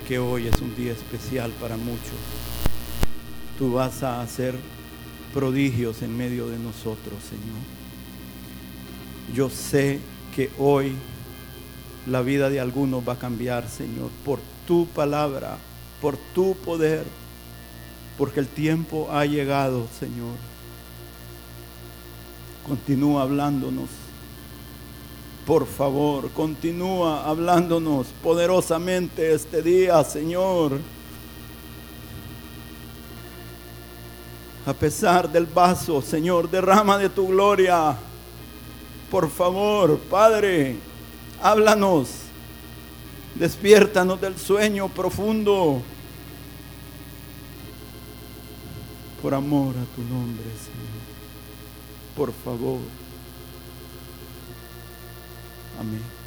que hoy es un día especial para muchos. Tú vas a hacer prodigios en medio de nosotros, Señor. Yo sé que hoy la vida de algunos va a cambiar, Señor, por tu palabra, por tu poder, porque el tiempo ha llegado, Señor. Continúa hablándonos por favor, continúa hablándonos poderosamente este día, Señor. A pesar del vaso, Señor, derrama de tu gloria. Por favor, Padre, háblanos. Despiértanos del sueño profundo. Por amor a tu nombre, Señor. Por favor. Amén.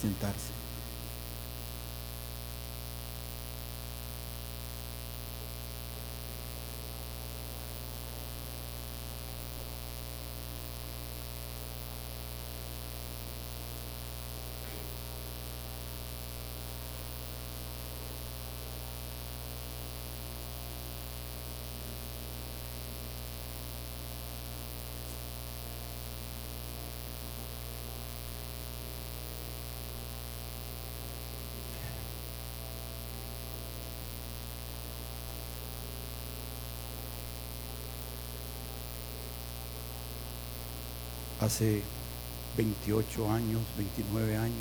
Sentarse. Hace 28 años, 29 años.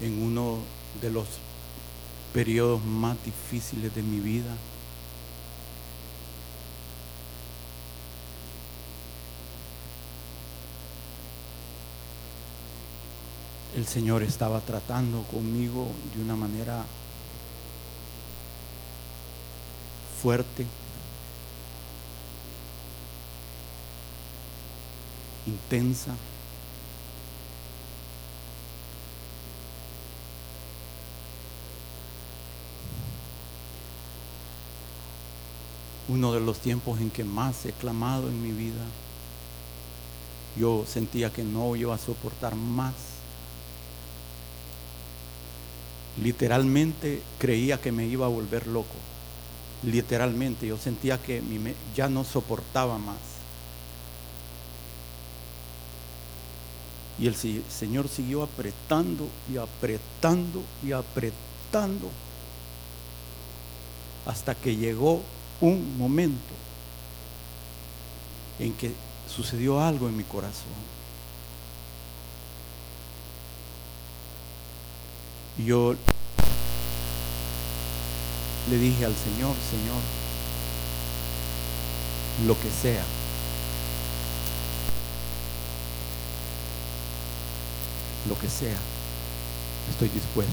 En uno de los periodos más difíciles de mi vida. El Señor estaba tratando conmigo de una manera fuerte, intensa. Uno de los tiempos en que más he clamado en mi vida. Yo sentía que no iba a soportar más. Literalmente creía que me iba a volver loco literalmente. Yo sentía que ya no soportaba más. Y el Señor siguió apretando y apretando y apretando hasta que llegó un momento en que sucedió algo en mi corazón. Yo le dije al Señor, Señor, lo que sea. Lo que sea, estoy dispuesto.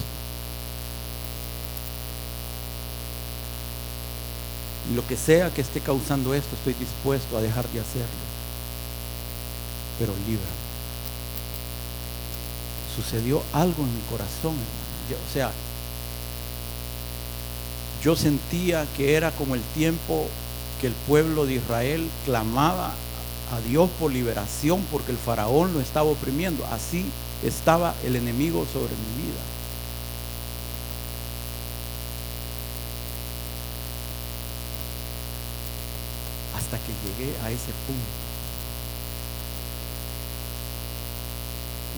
Lo que sea que esté causando esto, estoy dispuesto a dejar de hacerlo. Pero líbrame. Sucedió algo en mi corazón, O sea, yo sentía que era como el tiempo que el pueblo de Israel clamaba a Dios por liberación porque el faraón lo estaba oprimiendo. Así estaba el enemigo sobre mi vida. Hasta que llegué a ese punto.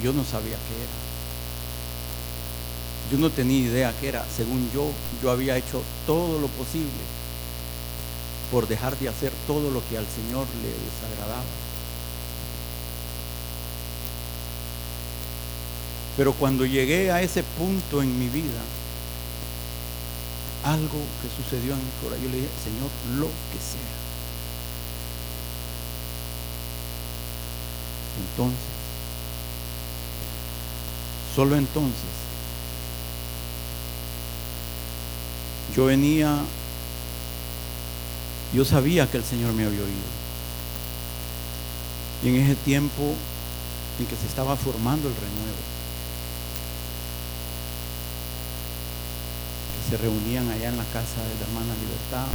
Yo no sabía qué era. Yo no tenía idea qué era. Según yo, yo había hecho todo lo posible por dejar de hacer todo lo que al Señor le desagradaba. Pero cuando llegué a ese punto en mi vida, algo que sucedió en mi corazón, yo le dije, Señor, lo que sea. Entonces, solo entonces yo venía, yo sabía que el Señor me había oído. Y en ese tiempo en que se estaba formando el renuevo, que se reunían allá en la casa de la hermana Libertad,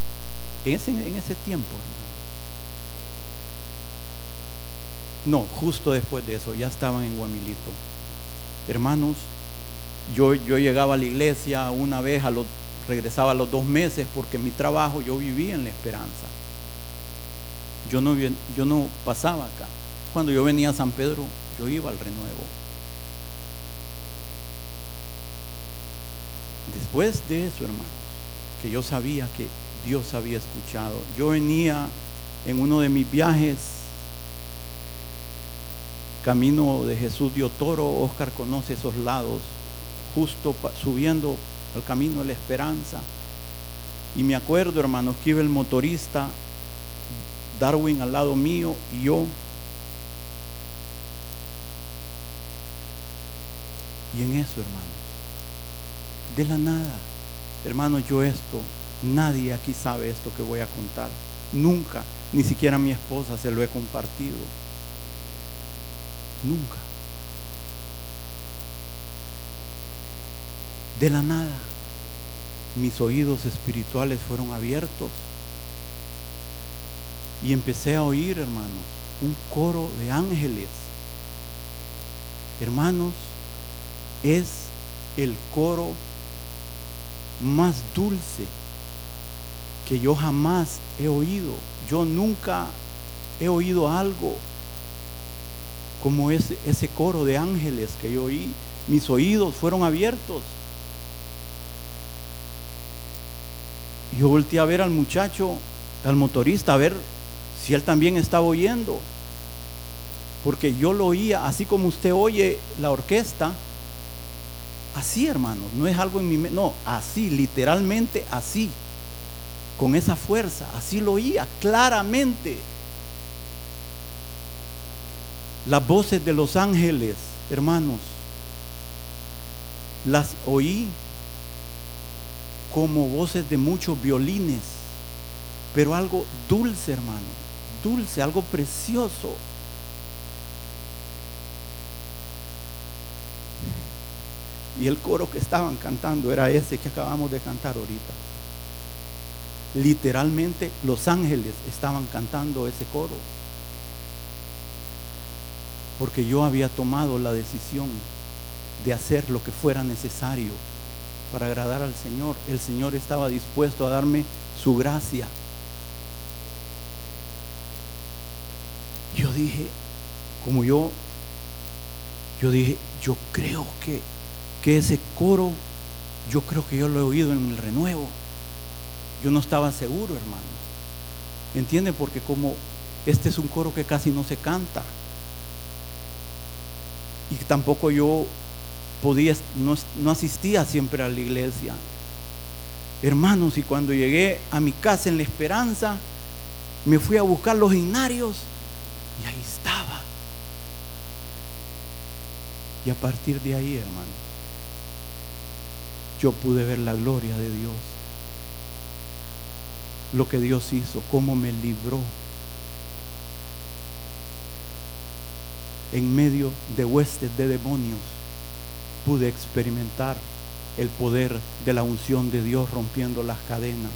en ese, en ese tiempo, No, justo después de eso, ya estaban en Guamilito. Hermanos, yo, yo llegaba a la iglesia una vez, a los, regresaba a los dos meses, porque mi trabajo yo vivía en la esperanza. Yo no, yo no pasaba acá. Cuando yo venía a San Pedro, yo iba al renuevo. Después de eso, hermanos, que yo sabía que Dios había escuchado, yo venía en uno de mis viajes camino de Jesús de Otoro, Oscar conoce esos lados, justo subiendo al camino de la esperanza. Y me acuerdo, hermanos, que iba el motorista, Darwin al lado mío y yo. Y en eso, hermanos, de la nada, hermanos, yo esto, nadie aquí sabe esto que voy a contar. Nunca, ni siquiera a mi esposa se lo he compartido. Nunca. De la nada, mis oídos espirituales fueron abiertos y empecé a oír, hermanos, un coro de ángeles. Hermanos, es el coro más dulce que yo jamás he oído. Yo nunca he oído algo como ese, ese coro de ángeles que yo oí. Mis oídos fueron abiertos. Yo volteé a ver al muchacho, al motorista, a ver si él también estaba oyendo. Porque yo lo oía, así como usted oye la orquesta, así hermanos, no es algo en mi mente, no, así, literalmente así, con esa fuerza, así lo oía claramente. Las voces de los ángeles, hermanos, las oí como voces de muchos violines, pero algo dulce, hermano, dulce, algo precioso. Y el coro que estaban cantando era ese que acabamos de cantar ahorita. Literalmente los ángeles estaban cantando ese coro porque yo había tomado la decisión de hacer lo que fuera necesario para agradar al Señor. El Señor estaba dispuesto a darme su gracia. Yo dije, como yo, yo dije, yo creo que, que ese coro, yo creo que yo lo he oído en el renuevo. Yo no estaba seguro, hermano. ¿Entiende? Porque como este es un coro que casi no se canta y tampoco yo podía, no, asistía siempre a la iglesia. Hermanos, y cuando llegué a mi casa en la esperanza, me fui a buscar los inarios y ahí estaba. Y a partir de ahí, hermano, yo pude ver la gloria de Dios. Lo que Dios hizo, cómo me libró en medio de huestes de demonios, pude experimentar el poder de la unción de Dios rompiendo las cadenas.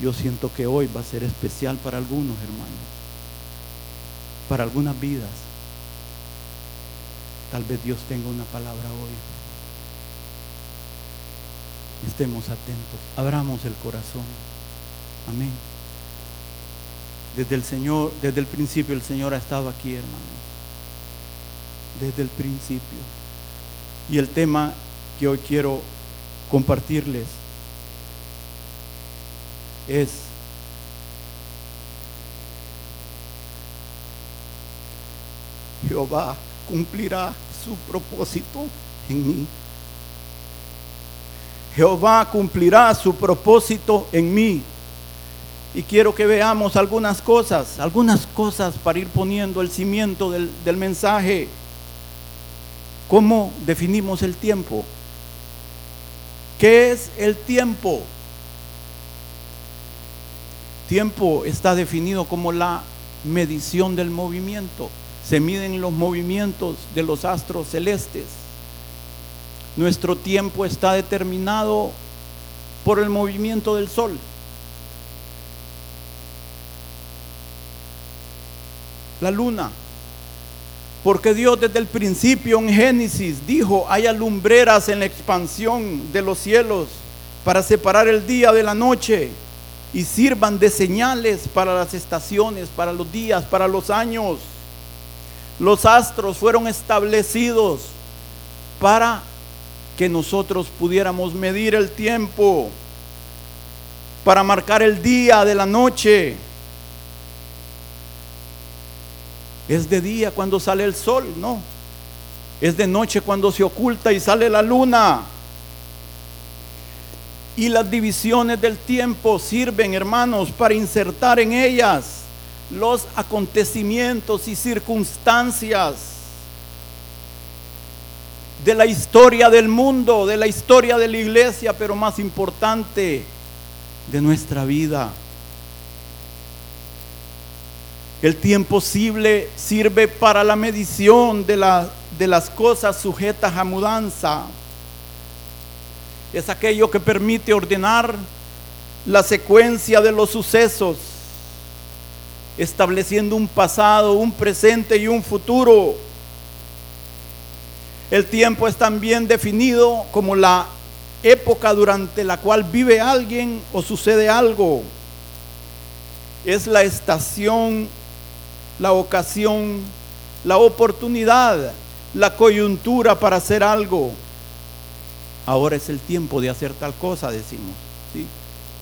Yo siento que hoy va a ser especial para algunos hermanos, para algunas vidas. Tal vez Dios tenga una palabra hoy. Estemos atentos, abramos el corazón. Amén. Desde el Señor, desde el principio el Señor ha estado aquí, hermano. Desde el principio. Y el tema que hoy quiero compartirles es Jehová cumplirá su propósito en mí. Jehová cumplirá su propósito en mí. Y quiero que veamos algunas cosas, algunas cosas para ir poniendo el cimiento del, mensaje. ¿Cómo definimos el tiempo? ¿Qué es el tiempo? Tiempo está definido como la medición del movimiento. Se miden los movimientos de los astros celestes. Nuestro tiempo está determinado por el movimiento del sol. La luna. Porque Dios desde el principio en Génesis dijo, hay alumbreras en la expansión de los cielos para separar el día de la noche y sirvan de señales para las estaciones, para los días, para los años. Los astros fueron establecidos para que nosotros pudiéramos medir el tiempo, para marcar el día de la noche. Es de día cuando sale el sol, no. Es de noche cuando se oculta y sale la luna. Y las divisiones del tiempo sirven, hermanos, para insertar en ellas los acontecimientos y circunstancias de la historia del mundo, de la historia de la iglesia, pero más importante, de nuestra vida. El tiempo sirve para la medición de, de las cosas sujetas a mudanza. Es aquello que permite ordenar la secuencia de los sucesos, estableciendo un pasado, un presente y un futuro. El tiempo es también definido como la época durante la cual vive alguien o sucede algo. Es la estación la ocasión, la oportunidad, la coyuntura para hacer algo. Ahora es el tiempo de hacer tal cosa, decimos. ¿sí?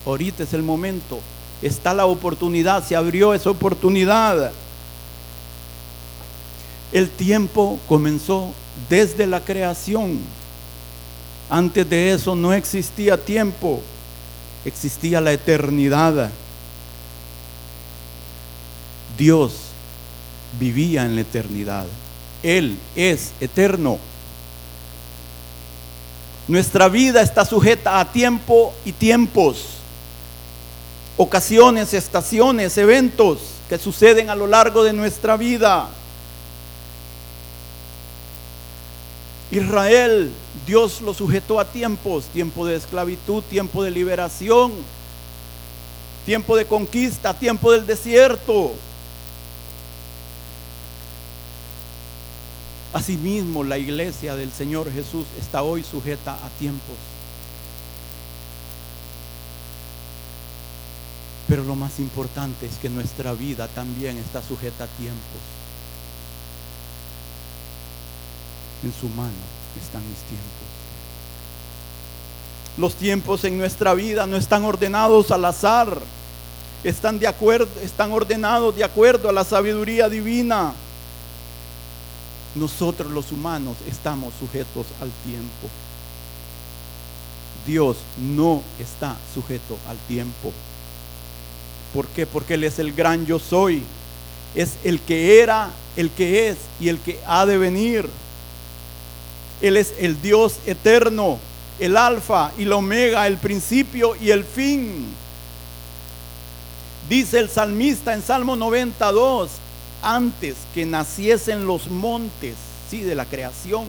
Ahorita es el momento. Está la oportunidad, se abrió esa oportunidad. El tiempo comenzó desde la creación. Antes de eso no existía tiempo, existía la eternidad. Dios vivía en la eternidad. Él es eterno. Nuestra vida está sujeta a tiempo y tiempos, ocasiones, estaciones, eventos que suceden a lo largo de nuestra vida. Israel, Dios lo sujetó a tiempos, tiempo de esclavitud, tiempo de liberación, tiempo de conquista, tiempo del desierto, Asimismo, la iglesia del Señor Jesús está hoy sujeta a tiempos. Pero lo más importante es que nuestra vida también está sujeta a tiempos. En su mano están mis tiempos. Los tiempos en nuestra vida no están ordenados al azar. Están de acuerdo, están ordenados de acuerdo a la sabiduría divina nosotros los humanos estamos sujetos al tiempo. Dios no está sujeto al tiempo. ¿Por qué? Porque Él es el gran yo soy. Es el que era, el que es y el que ha de venir. Él es el Dios eterno, el alfa y la omega, el principio y el fin. Dice el salmista en Salmo 92, antes que naciesen los montes, sí, de la creación,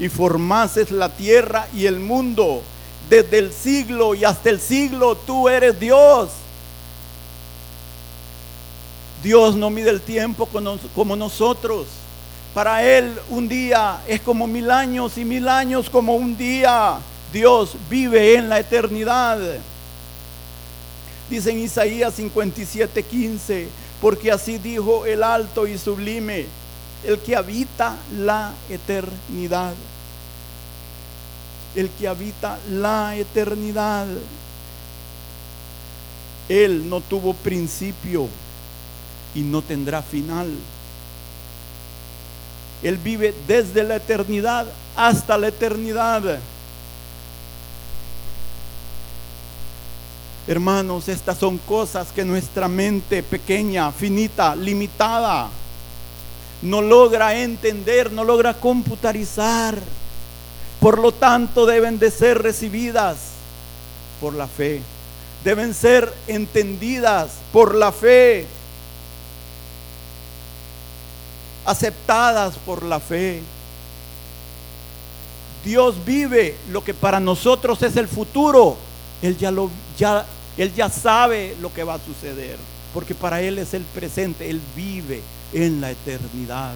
y formases la tierra y el mundo, desde el siglo y hasta el siglo, tú eres Dios. Dios no mide el tiempo como nosotros. Para Él un día es como mil años y mil años como un día. Dios vive en la eternidad. Dice en Isaías 57, 15 porque así dijo el alto y sublime, el que habita la eternidad. El que habita la eternidad. Él no tuvo principio y no tendrá final. Él vive desde la eternidad hasta la eternidad. Hermanos, estas son cosas que nuestra mente pequeña, finita, limitada, no logra entender, no logra computarizar. Por lo tanto, deben de ser recibidas por la fe. Deben ser entendidas por la fe. Aceptadas por la fe. Dios vive lo que para nosotros es el futuro. Él ya lo ya él ya sabe lo que va a suceder, porque para él es el presente, él vive en la eternidad.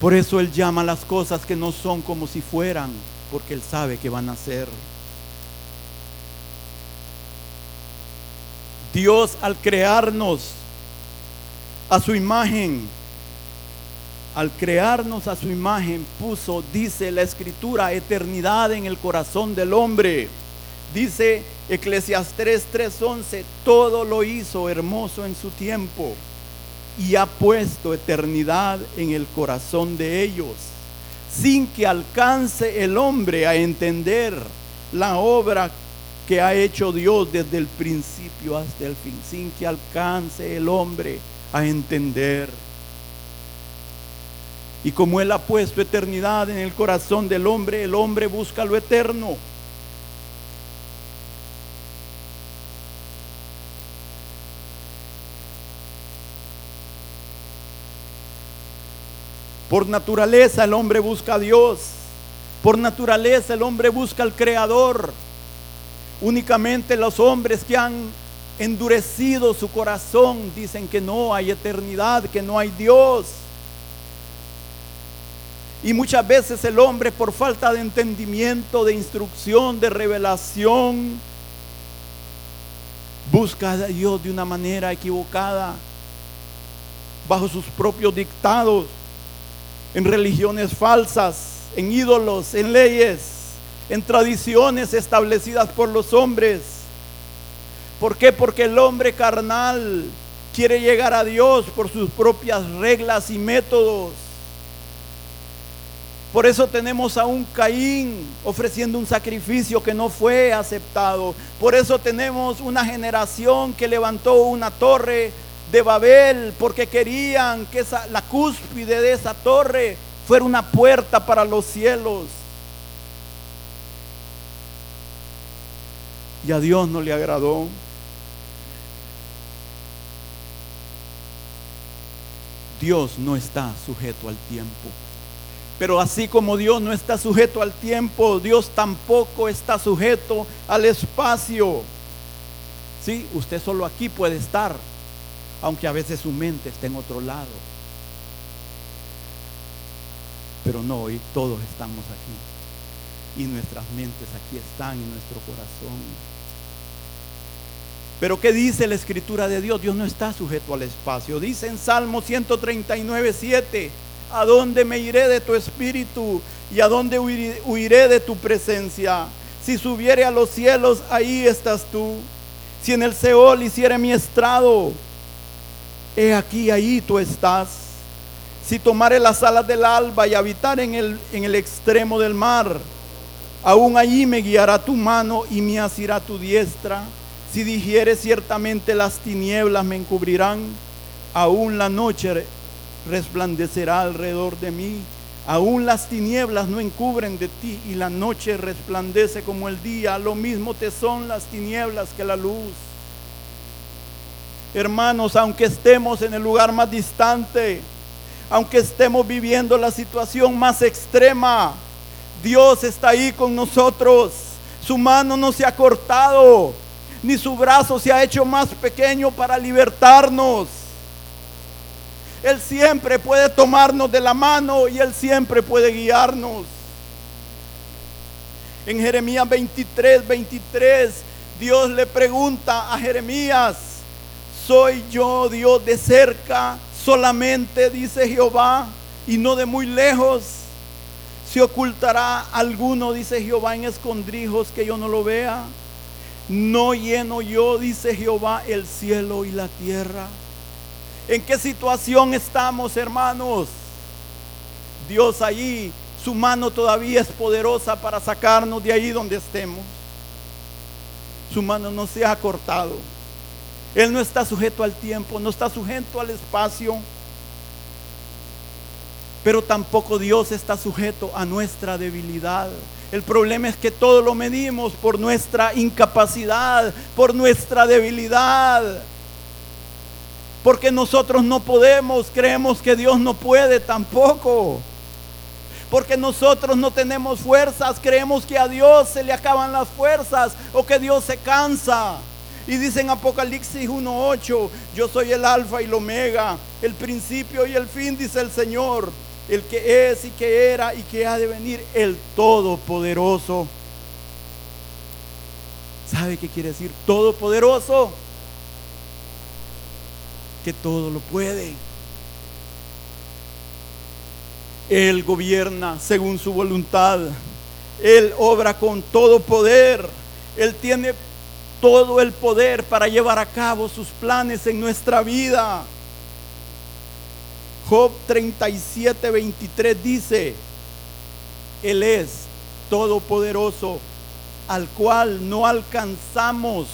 Por eso Él llama las cosas que no son como si fueran, porque Él sabe que van a ser. Dios al crearnos a su imagen, al crearnos a su imagen, puso, dice la escritura, eternidad en el corazón del hombre. Dice Eclesiastes 3:11, todo lo hizo hermoso en su tiempo y ha puesto eternidad en el corazón de ellos, sin que alcance el hombre a entender la obra que ha hecho Dios desde el principio hasta el fin, sin que alcance el hombre a entender. Y como Él ha puesto eternidad en el corazón del hombre, el hombre busca lo eterno. Por naturaleza el hombre busca a Dios. Por naturaleza el hombre busca al Creador. Únicamente los hombres que han endurecido su corazón dicen que no hay eternidad, que no hay Dios. Y muchas veces el hombre por falta de entendimiento, de instrucción, de revelación, busca a Dios de una manera equivocada, bajo sus propios dictados en religiones falsas, en ídolos, en leyes, en tradiciones establecidas por los hombres. ¿Por qué? Porque el hombre carnal quiere llegar a Dios por sus propias reglas y métodos. Por eso tenemos a un Caín ofreciendo un sacrificio que no fue aceptado. Por eso tenemos una generación que levantó una torre de Babel porque querían que esa, la cúspide de esa torre fuera una puerta para los cielos. Y a Dios no le agradó. Dios no está sujeto al tiempo. Pero así como Dios no está sujeto al tiempo, Dios tampoco está sujeto al espacio. Sí, usted solo aquí puede estar, aunque a veces su mente esté en otro lado. Pero no, hoy todos estamos aquí. Y nuestras mentes aquí están en nuestro corazón. Pero ¿qué dice la escritura de Dios? Dios no está sujeto al espacio. Dice en Salmo 139, 7, ¿a dónde me iré de tu espíritu? ¿Y a dónde huiré de tu presencia? Si subiere a los cielos, ahí estás tú. Si en el Seol hiciere mi estrado, he aquí, ahí tú estás. Si tomare las alas del alba y habitar en el, en el extremo del mar, aún allí me guiará tu mano y me asirá tu diestra. Si dijere ciertamente las tinieblas me encubrirán, aún la noche resplandecerá alrededor de mí. Aún las tinieblas no encubren de ti y la noche resplandece como el día. Lo mismo te son las tinieblas que la luz. Hermanos, aunque estemos en el lugar más distante, aunque estemos viviendo la situación más extrema, Dios está ahí con nosotros. Su mano no se ha cortado, ni su brazo se ha hecho más pequeño para libertarnos. Él siempre puede tomarnos de la mano y Él siempre puede guiarnos. En Jeremías 23, 23, Dios le pregunta a Jeremías, soy yo Dios de cerca, solamente dice Jehová, y no de muy lejos. Se ocultará alguno, dice Jehová, en escondrijos que yo no lo vea. No lleno yo, dice Jehová, el cielo y la tierra. ¿En qué situación estamos, hermanos? Dios allí, su mano todavía es poderosa para sacarnos de ahí donde estemos. Su mano no se ha cortado. Él no está sujeto al tiempo, no está sujeto al espacio. Pero tampoco Dios está sujeto a nuestra debilidad. El problema es que todo lo medimos por nuestra incapacidad, por nuestra debilidad. Porque nosotros no podemos, creemos que Dios no puede tampoco. Porque nosotros no tenemos fuerzas, creemos que a Dios se le acaban las fuerzas o que Dios se cansa. Y dice en Apocalipsis 1.8, yo soy el alfa y el omega, el principio y el fin, dice el Señor, el que es y que era y que ha de venir, el todopoderoso. ¿Sabe qué quiere decir todopoderoso? Que todo lo puede. Él gobierna según su voluntad. Él obra con todo poder. Él tiene todo el poder para llevar a cabo sus planes en nuestra vida. Job 37, 23 dice, Él es todopoderoso, al cual no alcanzamos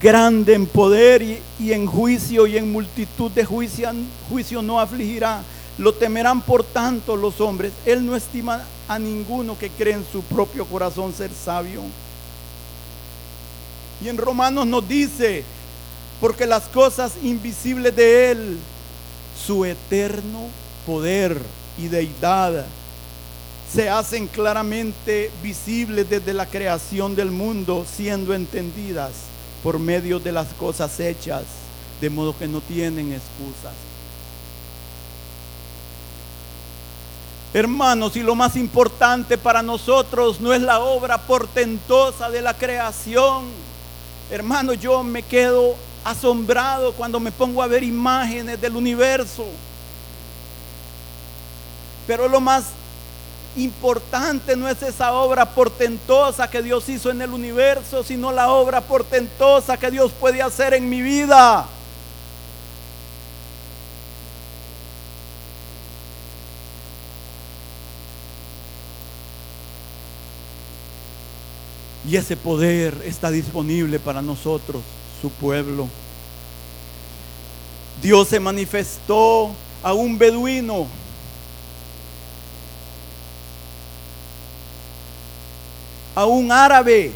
grande en poder y, en juicio y en multitud de juicio, juicio no afligirá. Lo temerán por tanto los hombres. Él no estima a ninguno que cree en su propio corazón ser sabio. Y en Romanos nos dice, porque las cosas invisibles de Él, su eterno poder y deidad, se hacen claramente visibles desde la creación del mundo, siendo entendidas por medio de las cosas hechas, de modo que no tienen excusas. Hermanos, y lo más importante para nosotros no es la obra portentosa de la creación, Hermano, yo me quedo asombrado cuando me pongo a ver imágenes del universo. Pero lo más importante no es esa obra portentosa que Dios hizo en el universo, sino la obra portentosa que Dios puede hacer en mi vida. Y ese poder está disponible para nosotros, su pueblo. Dios se manifestó a un beduino. A un árabe.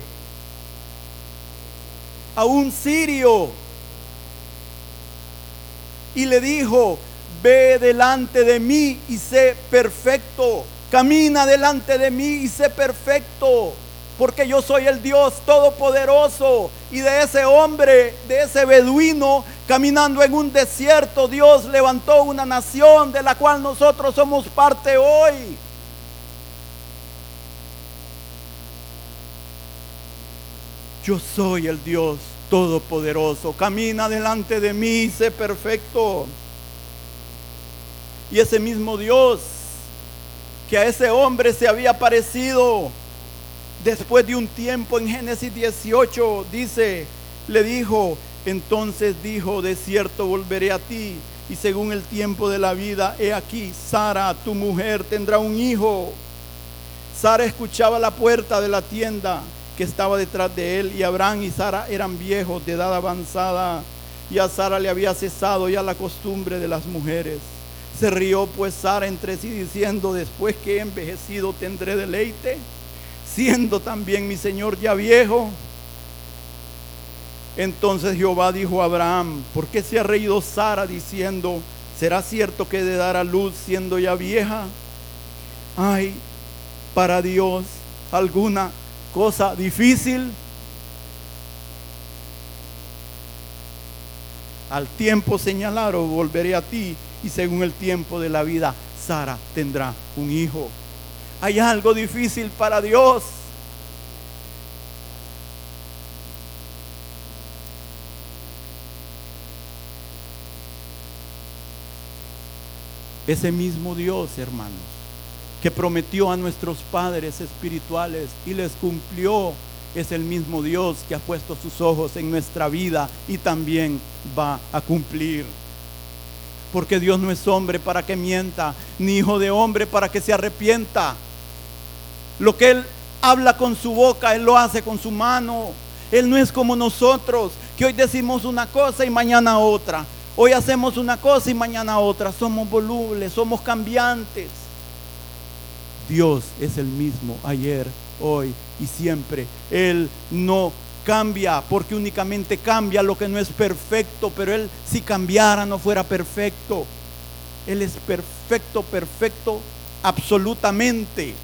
A un sirio. Y le dijo, ve delante de mí y sé perfecto. Camina delante de mí y sé perfecto porque yo soy el Dios todopoderoso. Y de ese hombre, de ese beduino, caminando en un desierto, Dios levantó una nación de la cual nosotros somos parte hoy. Yo soy el Dios todopoderoso. Camina delante de mí, sé perfecto. Y ese mismo Dios que a ese hombre se había parecido Después de un tiempo en Génesis 18 dice, le dijo, entonces dijo, de cierto volveré a ti y según el tiempo de la vida, he aquí, Sara, tu mujer, tendrá un hijo. Sara escuchaba la puerta de la tienda que estaba detrás de él y Abraham y Sara eran viejos de edad avanzada y a Sara le había cesado ya la costumbre de las mujeres. Se rió pues Sara entre sí diciendo, después que he envejecido tendré deleite siendo también mi Señor ya viejo. Entonces Jehová dijo a Abraham, ¿por qué se ha reído Sara diciendo, ¿será cierto que de dar a luz siendo ya vieja? ¿Hay para Dios alguna cosa difícil? Al tiempo señalado volveré a ti y según el tiempo de la vida, Sara tendrá un hijo hay algo difícil para Dios. Ese mismo Dios, hermanos, que prometió a nuestros padres espirituales y les cumplió, es el mismo Dios que ha puesto sus ojos en nuestra vida y también va a cumplir porque Dios no es hombre para que mienta, ni hijo de hombre para que se arrepienta. Lo que Él habla con su boca, Él lo hace con su mano. Él no es como nosotros, que hoy decimos una cosa y mañana otra. Hoy hacemos una cosa y mañana otra. Somos volubles, somos cambiantes. Dios es el mismo ayer, hoy y siempre. Él no cambia porque únicamente cambia lo que no es perfecto, pero Él si cambiara no fuera perfecto. Él es perfecto, perfecto, absolutamente.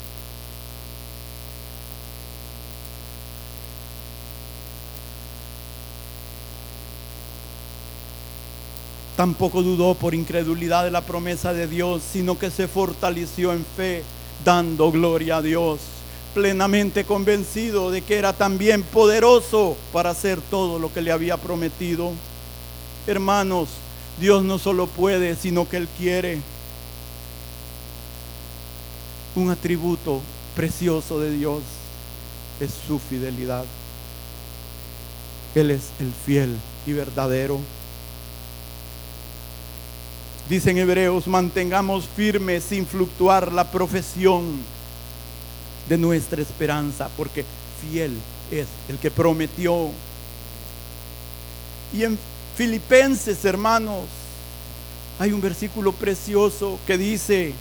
Tampoco dudó por incredulidad de la promesa de Dios, sino que se fortaleció en fe, dando gloria a Dios, plenamente convencido de que era también poderoso para hacer todo lo que le había prometido. Hermanos, Dios no solo puede, sino que Él quiere. Un atributo precioso de Dios es su fidelidad. Él es el fiel y verdadero. Dicen hebreos, mantengamos firme sin fluctuar la profesión de nuestra esperanza, porque fiel es el que prometió. Y en Filipenses, hermanos, hay un versículo precioso que dice,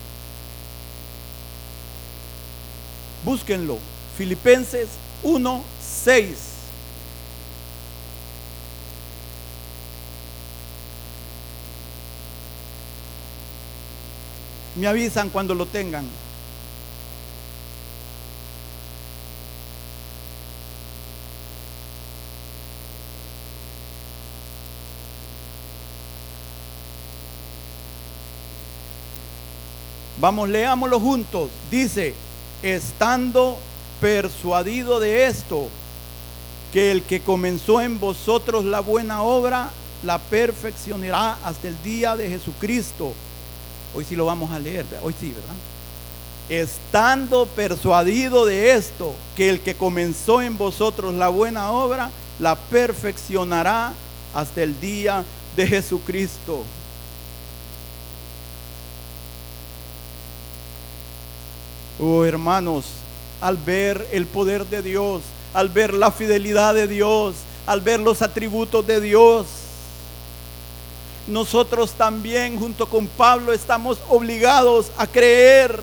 búsquenlo, Filipenses 1, 6. Me avisan cuando lo tengan. Vamos, leámoslo juntos. Dice, estando persuadido de esto, que el que comenzó en vosotros la buena obra, la perfeccionará hasta el día de Jesucristo. Hoy sí lo vamos a leer, hoy sí, ¿verdad? Estando persuadido de esto, que el que comenzó en vosotros la buena obra, la perfeccionará hasta el día de Jesucristo. Oh hermanos, al ver el poder de Dios, al ver la fidelidad de Dios, al ver los atributos de Dios, nosotros también junto con Pablo estamos obligados a creer.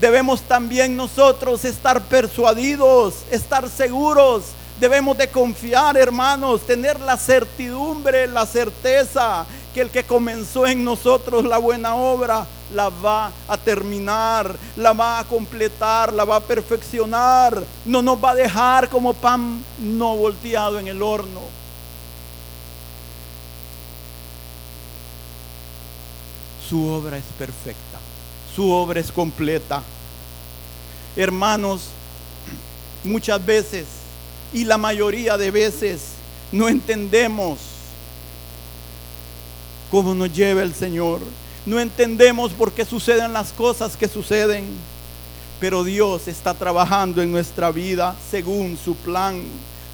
Debemos también nosotros estar persuadidos, estar seguros. Debemos de confiar, hermanos, tener la certidumbre, la certeza que el que comenzó en nosotros la buena obra la va a terminar, la va a completar, la va a perfeccionar. No nos va a dejar como pan no volteado en el horno. Su obra es perfecta, su obra es completa. Hermanos, muchas veces y la mayoría de veces no entendemos cómo nos lleva el Señor. No entendemos por qué suceden las cosas que suceden. Pero Dios está trabajando en nuestra vida según su plan,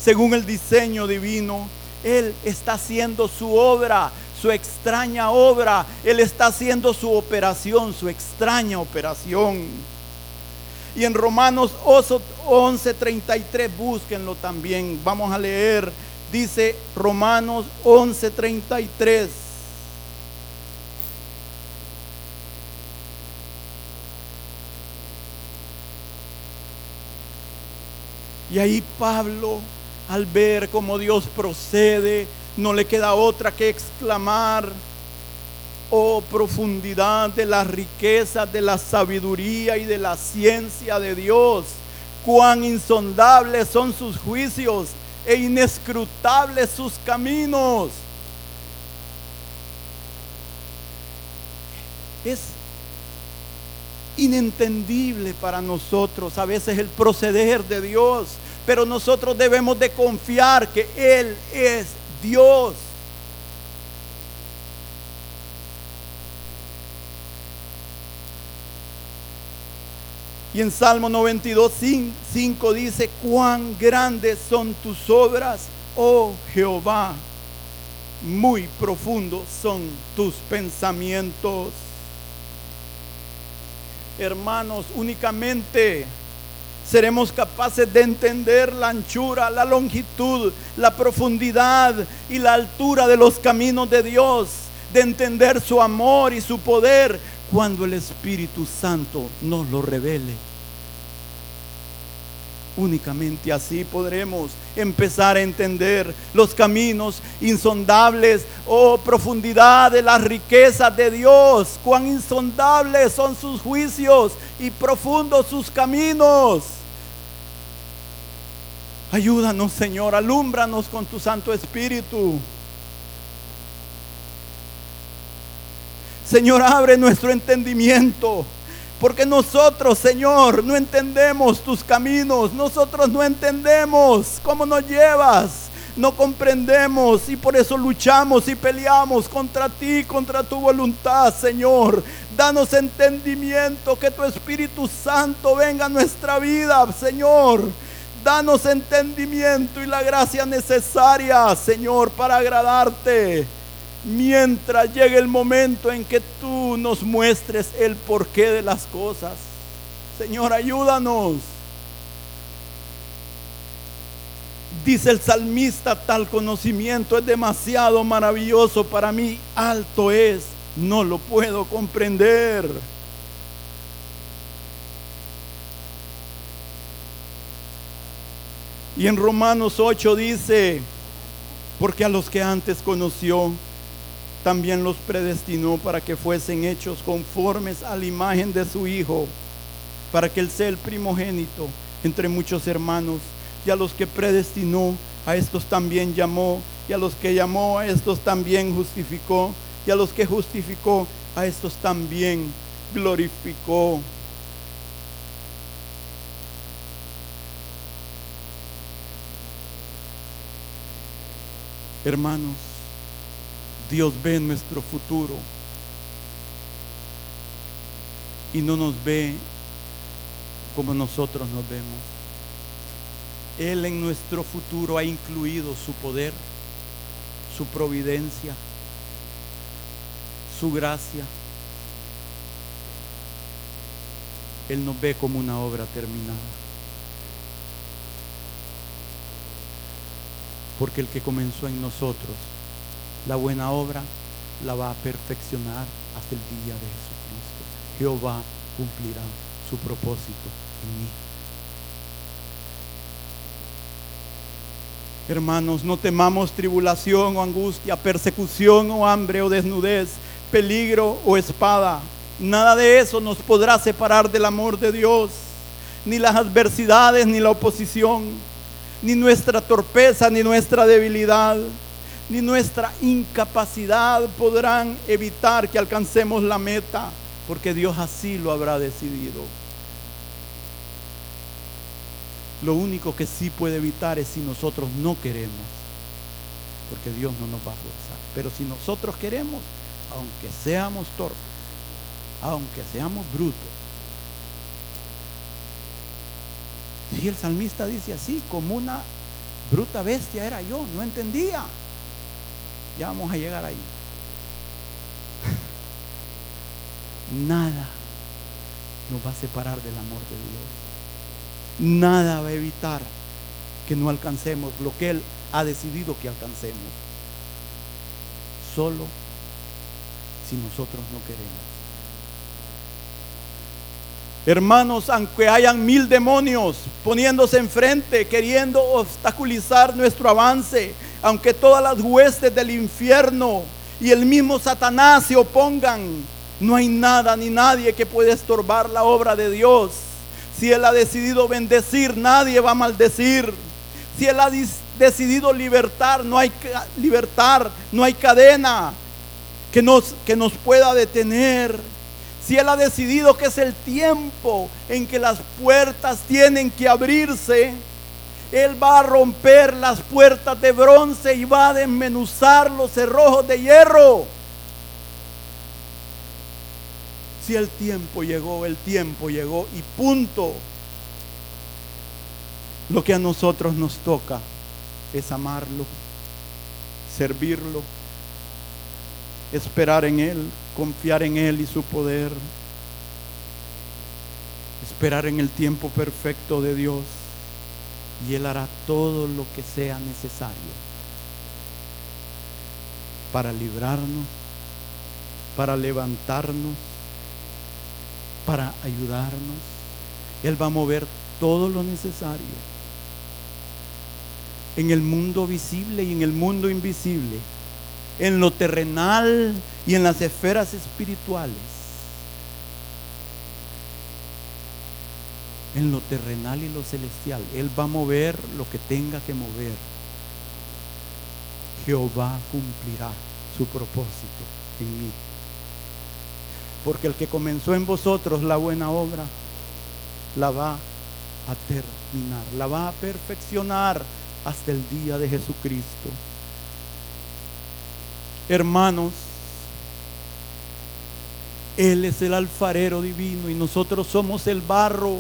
según el diseño divino. Él está haciendo su obra, su extraña obra. Él está haciendo su operación, su extraña operación. Y en Romanos 11:33, búsquenlo también. Vamos a leer. Dice Romanos 11:33. Y ahí Pablo, al ver cómo Dios procede, no le queda otra que exclamar, oh profundidad de la riqueza, de la sabiduría y de la ciencia de Dios, cuán insondables son sus juicios e inescrutables sus caminos. Es inentendible para nosotros a veces el proceder de Dios, pero nosotros debemos de confiar que Él es Dios. Y en Salmo 92, 5 dice, cuán grandes son tus obras, oh Jehová, muy profundos son tus pensamientos hermanos, únicamente seremos capaces de entender la anchura, la longitud, la profundidad y la altura de los caminos de Dios. de entender su amor y su poder cuando el Espíritu Santo nos lo revele. Únicamente así podremos empezar a entender los caminos insondables o oh, profundidad de las riquezas de Dios. Cuán insondables son sus juicios y profundos sus caminos. Ayúdanos, Señor, alúmbranos con tu Santo Espíritu. Señor, abre nuestro entendimiento. Porque nosotros, Señor, no entendemos tus caminos. Nosotros no entendemos cómo nos llevas. No comprendemos y por eso luchamos y peleamos contra ti, contra tu voluntad, Señor. Danos entendimiento, que tu Espíritu Santo venga a nuestra vida, Señor. Danos entendimiento y la gracia necesaria, Señor, para agradarte mientras llegue el momento en que tú nos muestres el porqué de las cosas. Señor, ayúdanos. Dice el salmista, tal conocimiento es demasiado maravilloso para mí, alto es, no lo puedo comprender. Y en Romanos 8 dice, porque a los que antes conoció, también los predestinó para que fuesen hechos conformes a la imagen de su Hijo, para que Él sea el primogénito entre muchos hermanos. Y a los que predestinó, a estos también llamó, y a los que llamó, a estos también justificó, y a los que justificó, a estos también glorificó. Hermanos, Dios ve nuestro futuro y no nos ve como nosotros nos vemos. Él en nuestro futuro ha incluido su poder, su providencia, su gracia. Él nos ve como una obra terminada. Porque el que comenzó en nosotros la buena obra la va a perfeccionar hasta el día de Jesucristo. Jehová cumplirá su propósito en mí. Hermanos, no temamos tribulación o angustia, persecución o hambre o desnudez, peligro o espada. Nada de eso nos podrá separar del amor de Dios, ni las adversidades, ni la oposición, ni nuestra torpeza, ni nuestra debilidad ni nuestra incapacidad podrán evitar que alcancemos la meta, porque Dios así lo habrá decidido. Lo único que sí puede evitar es si nosotros no queremos, porque Dios no nos va a forzar. Pero si nosotros queremos, aunque seamos torpes, aunque seamos brutos, y el salmista dice así, como una bruta bestia era yo, no entendía. Ya vamos a llegar ahí. Nada nos va a separar del amor de Dios. Nada va a evitar que no alcancemos lo que Él ha decidido que alcancemos. Solo si nosotros no queremos. Hermanos, aunque hayan mil demonios poniéndose enfrente, queriendo obstaculizar nuestro avance, aunque todas las huestes del infierno y el mismo Satanás se opongan, no hay nada ni nadie que pueda estorbar la obra de Dios. Si Él ha decidido bendecir, nadie va a maldecir. Si Él ha decidido libertar, no hay libertar, no hay cadena que nos, que nos pueda detener. Si Él ha decidido que es el tiempo en que las puertas tienen que abrirse, él va a romper las puertas de bronce y va a desmenuzar los cerrojos de hierro. Si el tiempo llegó, el tiempo llegó y punto. Lo que a nosotros nos toca es amarlo, servirlo, esperar en Él, confiar en Él y su poder, esperar en el tiempo perfecto de Dios y Él hará todo lo que sea necesario para librarnos para levantarnos, para ayudarnos. Él va a mover todo lo necesario en el mundo visible y en el mundo invisible, en lo terrenal y en las esferas espirituales. En lo terrenal y lo celestial. Él va a mover lo que tenga que mover. Jehová cumplirá su propósito en mí. Porque el que comenzó en vosotros la buena obra, la va a terminar, la va a perfeccionar hasta el día de Jesucristo. Hermanos, Él es el alfarero divino y nosotros somos el barro.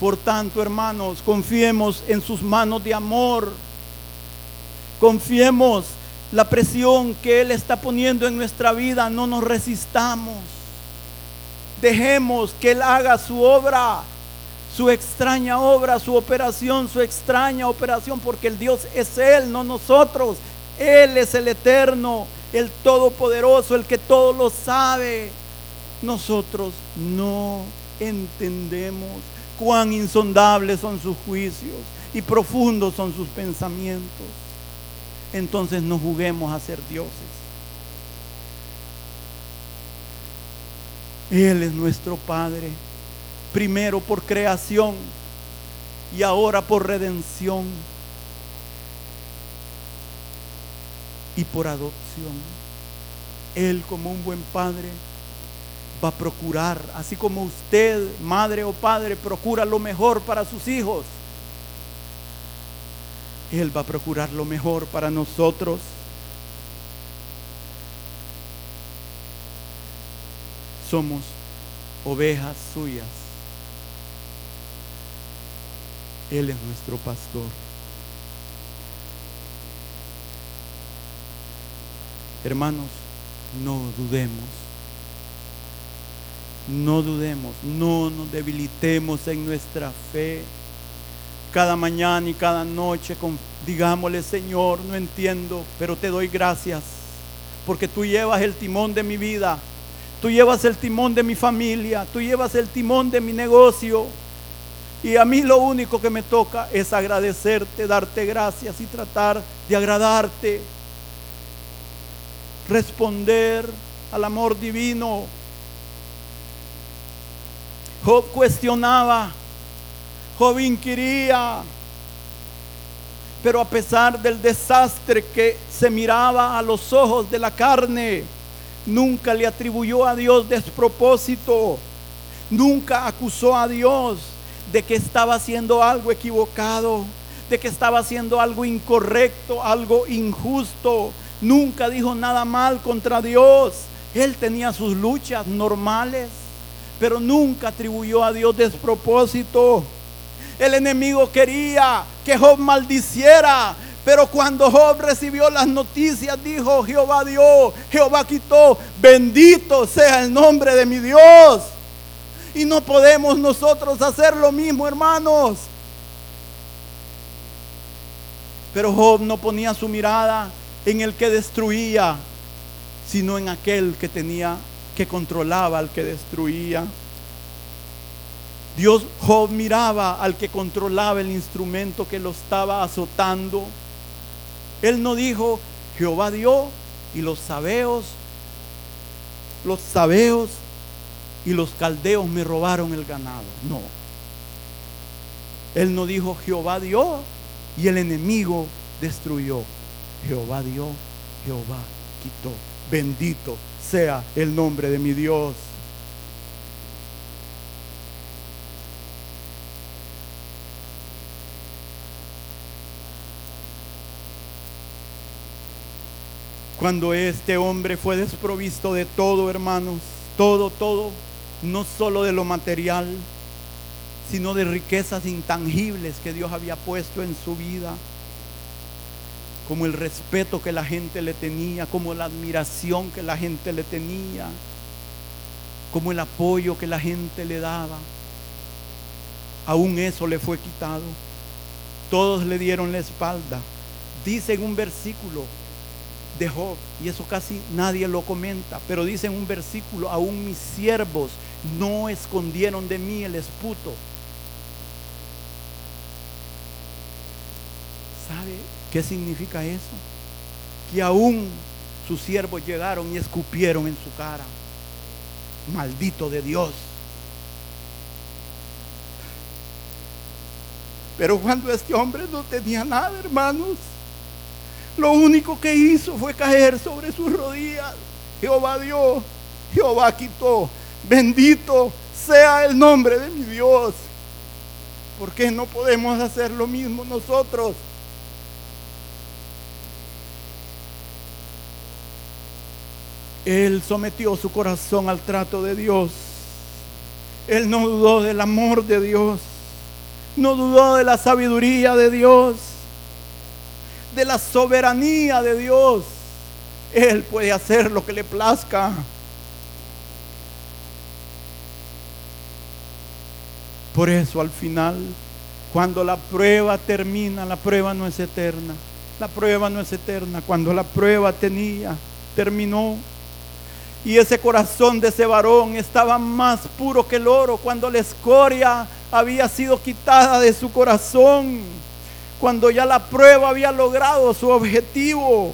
Por tanto, hermanos, confiemos en sus manos de amor. Confiemos la presión que Él está poniendo en nuestra vida. No nos resistamos. Dejemos que Él haga su obra su extraña obra, su operación, su extraña operación, porque el Dios es Él, no nosotros. Él es el eterno, el todopoderoso, el que todo lo sabe. Nosotros no entendemos cuán insondables son sus juicios y profundos son sus pensamientos. Entonces no juguemos a ser dioses. Él es nuestro Padre primero por creación y ahora por redención y por adopción. Él como un buen padre va a procurar, así como usted, madre o padre, procura lo mejor para sus hijos. Él va a procurar lo mejor para nosotros. Somos ovejas suyas. Él es nuestro pastor. Hermanos, no dudemos. No dudemos, no nos debilitemos en nuestra fe. Cada mañana y cada noche digámosle, Señor, no entiendo, pero te doy gracias, porque tú llevas el timón de mi vida, tú llevas el timón de mi familia, tú llevas el timón de mi negocio. Y a mí lo único que me toca es agradecerte, darte gracias y tratar de agradarte. Responder al amor divino. Job cuestionaba, Job inquiría, pero a pesar del desastre que se miraba a los ojos de la carne, nunca le atribuyó a Dios despropósito, nunca acusó a Dios de que estaba haciendo algo equivocado, de que estaba haciendo algo incorrecto, algo injusto. Nunca dijo nada mal contra Dios. Él tenía sus luchas normales, pero nunca atribuyó a Dios despropósito. El enemigo quería que Job maldiciera, pero cuando Job recibió las noticias, dijo, Jehová dio, Jehová quitó, bendito sea el nombre de mi Dios. Y no podemos nosotros hacer lo mismo, hermanos. Pero Job no ponía su mirada en el que destruía, sino en aquel que tenía, que controlaba al que destruía. Dios, Job miraba al que controlaba el instrumento que lo estaba azotando. Él no dijo, Jehová dio y los sabeos, los sabeos y los caldeos me robaron el ganado. No. Él no dijo Jehová dio y el enemigo destruyó. Jehová dio, Jehová quitó. Bendito sea el nombre de mi Dios. Cuando este hombre fue desprovisto de todo, hermanos, todo, todo, no solo de lo material, sino de riquezas intangibles que Dios había puesto en su vida, como el respeto que la gente le tenía, como la admiración que la gente le tenía, como el apoyo que la gente le daba. Aún eso le fue quitado. Todos le dieron la espalda. Dice en un versículo, de Job. Y eso casi nadie lo comenta. Pero dice en un versículo, aún mis siervos no escondieron de mí el esputo. ¿Sabe qué significa eso? Que aún sus siervos llegaron y escupieron en su cara. Maldito de Dios. Pero cuando este hombre no tenía nada, hermanos, lo único que hizo fue caer sobre sus rodillas. Jehová dio, Jehová quitó. Bendito sea el nombre de mi Dios. ¿Por qué no podemos hacer lo mismo nosotros? Él sometió su corazón al trato de Dios. Él no dudó del amor de Dios. No dudó de la sabiduría de Dios. De la soberanía de Dios. Él puede hacer lo que le plazca. Por eso al final, cuando la prueba termina, la prueba no es eterna. La prueba no es eterna. Cuando la prueba tenía, terminó. Y ese corazón de ese varón estaba más puro que el oro cuando la escoria había sido quitada de su corazón. Cuando ya la prueba había logrado su objetivo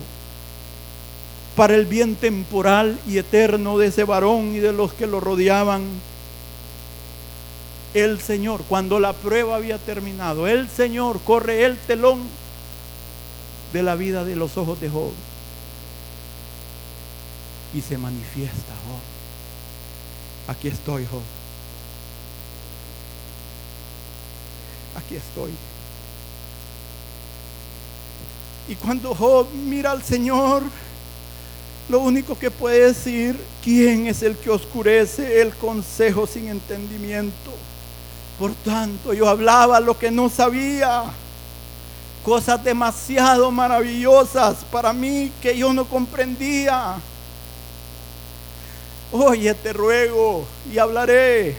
para el bien temporal y eterno de ese varón y de los que lo rodeaban. El Señor, cuando la prueba había terminado, el Señor corre el telón de la vida de los ojos de Job y se manifiesta, Job. Aquí estoy, Job. Aquí estoy. Y cuando Job mira al Señor, lo único que puede decir, ¿quién es el que oscurece el consejo sin entendimiento? Por tanto, yo hablaba lo que no sabía, cosas demasiado maravillosas para mí que yo no comprendía. Oye, te ruego y hablaré.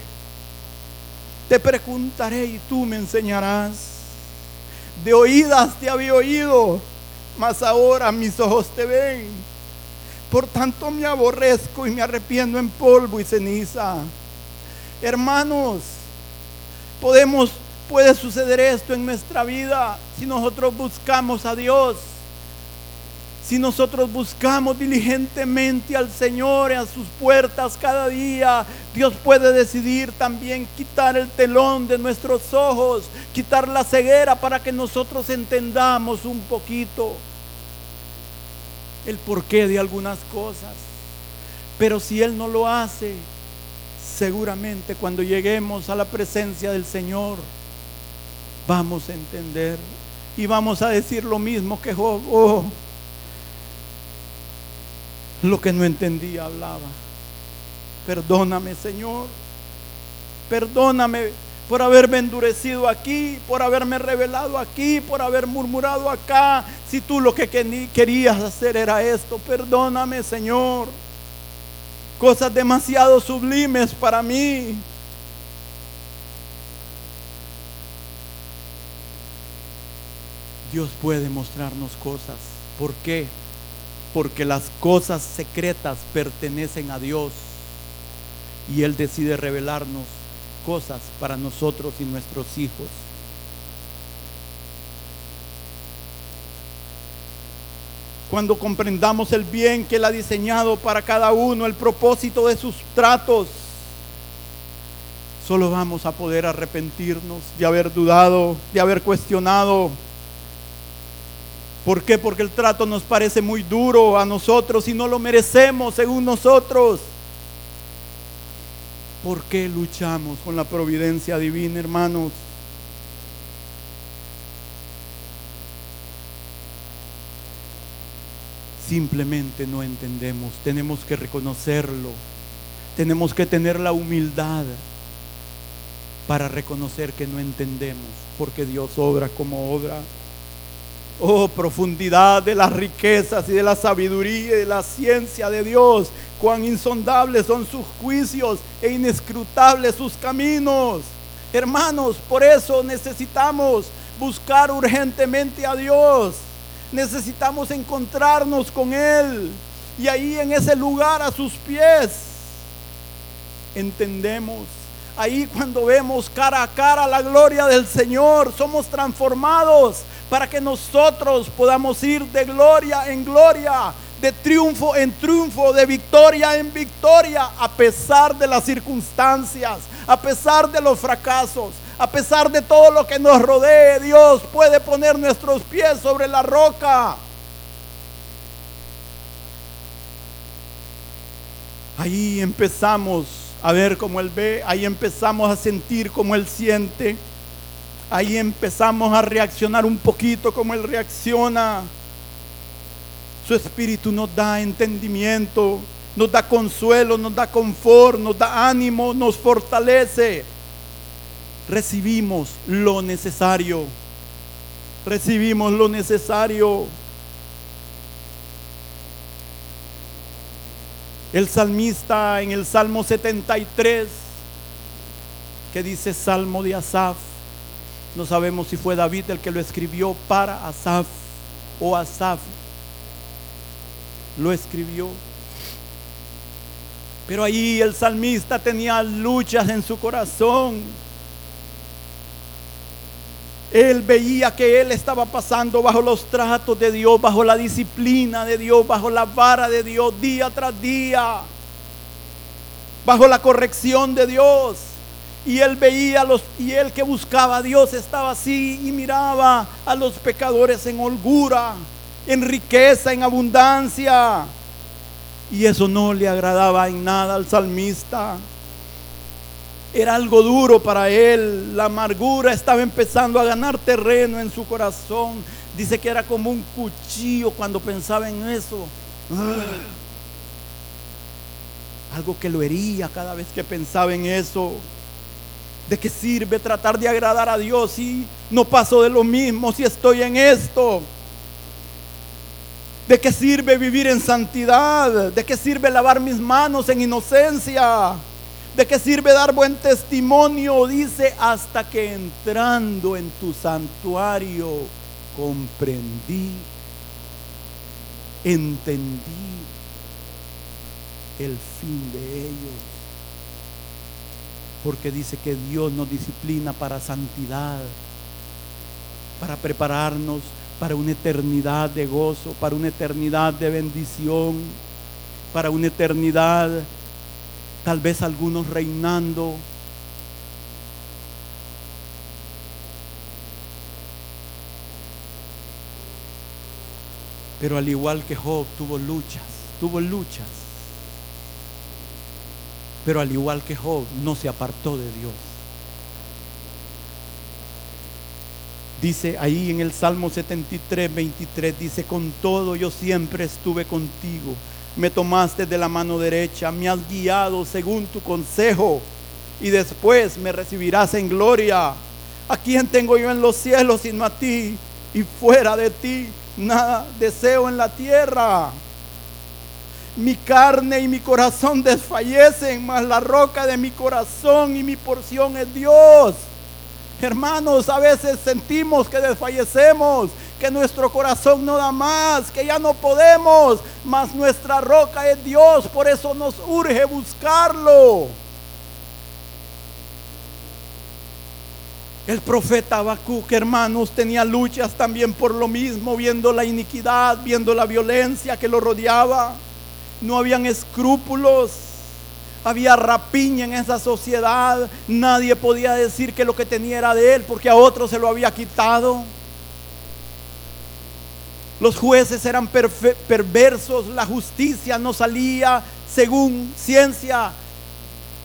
Te preguntaré y tú me enseñarás. De oídas te había oído, mas ahora mis ojos te ven. Por tanto me aborrezco y me arrepiento en polvo y ceniza. Hermanos, podemos puede suceder esto en nuestra vida si nosotros buscamos a Dios si nosotros buscamos diligentemente al Señor a sus puertas cada día, Dios puede decidir también quitar el telón de nuestros ojos, quitar la ceguera para que nosotros entendamos un poquito el porqué de algunas cosas. Pero si Él no lo hace, seguramente cuando lleguemos a la presencia del Señor, vamos a entender y vamos a decir lo mismo que Job. Oh, lo que no entendía hablaba. Perdóname, Señor. Perdóname por haberme endurecido aquí, por haberme revelado aquí, por haber murmurado acá. Si tú lo que querías hacer era esto, perdóname, Señor. Cosas demasiado sublimes para mí. Dios puede mostrarnos cosas. ¿Por qué? Porque las cosas secretas pertenecen a Dios y Él decide revelarnos cosas para nosotros y nuestros hijos. Cuando comprendamos el bien que Él ha diseñado para cada uno, el propósito de sus tratos, solo vamos a poder arrepentirnos de haber dudado, de haber cuestionado ¿Por qué? Porque el trato nos parece muy duro a nosotros y no lo merecemos según nosotros. ¿Por qué luchamos con la providencia divina, hermanos? Simplemente no entendemos. Tenemos que reconocerlo. Tenemos que tener la humildad para reconocer que no entendemos, porque Dios obra como obra. Oh, profundidad de las riquezas y de la sabiduría y de la ciencia de Dios. Cuán insondables son sus juicios e inescrutables sus caminos. Hermanos, por eso necesitamos buscar urgentemente a Dios. Necesitamos encontrarnos con Él. Y ahí en ese lugar a sus pies entendemos. Ahí cuando vemos cara a cara la gloria del Señor, somos transformados para que nosotros podamos ir de gloria en gloria, de triunfo en triunfo, de victoria en victoria, a pesar de las circunstancias, a pesar de los fracasos, a pesar de todo lo que nos rodee. Dios puede poner nuestros pies sobre la roca. Ahí empezamos a ver cómo Él ve, ahí empezamos a sentir como Él siente, ahí empezamos a reaccionar un poquito como Él reacciona. Su espíritu nos da entendimiento, nos da consuelo, nos da confort, nos da ánimo, nos fortalece. Recibimos lo necesario. Recibimos lo necesario. El salmista en el Salmo 73, que dice Salmo de Asaf, no sabemos si fue David el que lo escribió para Asaf o Asaf lo escribió. Pero ahí el salmista tenía luchas en su corazón. Él veía que él estaba pasando bajo los tratos de Dios, bajo la disciplina de Dios, bajo la vara de Dios, día tras día, bajo la corrección de Dios. Y él veía los y él que buscaba a Dios estaba así y miraba a los pecadores en holgura, en riqueza, en abundancia. Y eso no le agradaba en nada al salmista. Era algo duro para él. La amargura estaba empezando a ganar terreno en su corazón. Dice que era como un cuchillo cuando pensaba en eso. Algo que lo hería cada vez que pensaba en eso. ¿De qué sirve tratar de agradar a Dios si no paso de lo mismo, si estoy en esto? ¿De qué sirve vivir en santidad? ¿De qué sirve lavar mis manos en inocencia? ¿De qué sirve dar buen testimonio? Dice, hasta que entrando en tu santuario comprendí, entendí el fin de ellos. Porque dice que Dios nos disciplina para santidad, para prepararnos para una eternidad de gozo, para una eternidad de bendición, para una eternidad, tal vez algunos reinando. Pero al igual que Job tuvo luchas, tuvo luchas. Pero al igual que Job no se apartó de Dios. Dice ahí en el Salmo 73, 23, dice, con todo yo siempre estuve contigo. Me tomaste de la mano derecha, me has guiado según tu consejo y después me recibirás en gloria. ¿A quién tengo yo en los cielos sino a ti? Y fuera de ti nada deseo en la tierra. Mi carne y mi corazón desfallecen, mas la roca de mi corazón y mi porción es Dios. Hermanos, a veces sentimos que desfallecemos, que nuestro corazón no da más, que ya no podemos, mas nuestra roca es Dios, por eso nos urge buscarlo. El profeta Habacuc, hermanos, tenía luchas también por lo mismo, viendo la iniquidad, viendo la violencia que lo rodeaba. No habían escrúpulos había rapiña en esa sociedad. Nadie podía decir que lo que tenía era de él porque a otro se lo había quitado. Los jueces eran perversos, la justicia no salía según ciencia.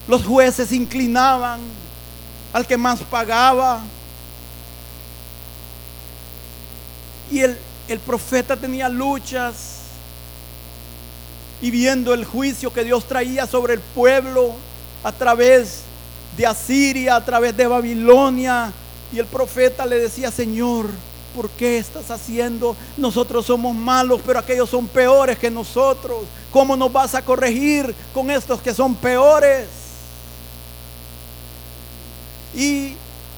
Los jueces inclinaban al que más pagaba. Y el, el profeta tenía luchas y viendo el juicio que Dios traía sobre el pueblo a través de Asiria, a través de Babilonia. Y el profeta le decía, Señor, ¿por qué estás haciendo? Nosotros somos malos, pero aquellos son peores que nosotros. ¿Cómo nos vas a corregir con estos que son peores? Y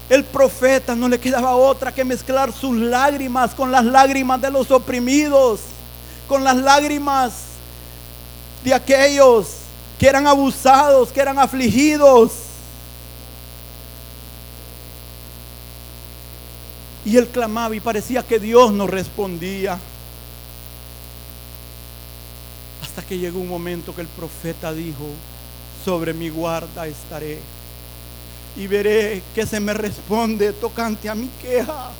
El profeta no le quedaba otra que mezclar sus lágrimas con las lágrimas de los oprimidos, con las lágrimas de aquellos que eran abusados, que eran afligidos. Y él clamaba y parecía que Dios no respondía. Hasta que llegó un momento que el profeta dijo, sobre mi guarda estaré y veré que se me responde tocante a mi queja.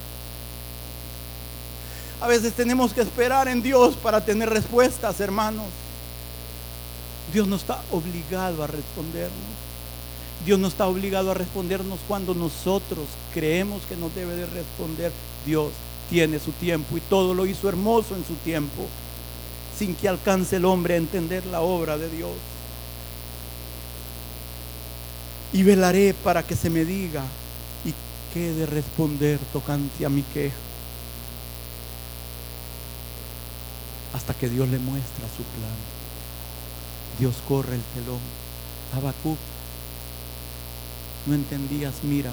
A veces tenemos que esperar en Dios para tener respuestas, hermanos. Dios no está obligado a respondernos. Dios no está obligado a respondernos cuando nosotros creemos que nos debe de responder. Dios tiene su tiempo y todo lo hizo hermoso en su tiempo, sin que alcance el hombre a entender la obra de Dios y velaré para que se me diga y quede responder tocante a mi queja. Hasta que Dios le muestra su plan. Dios corre el telón. Habacuc, no entendías, mira.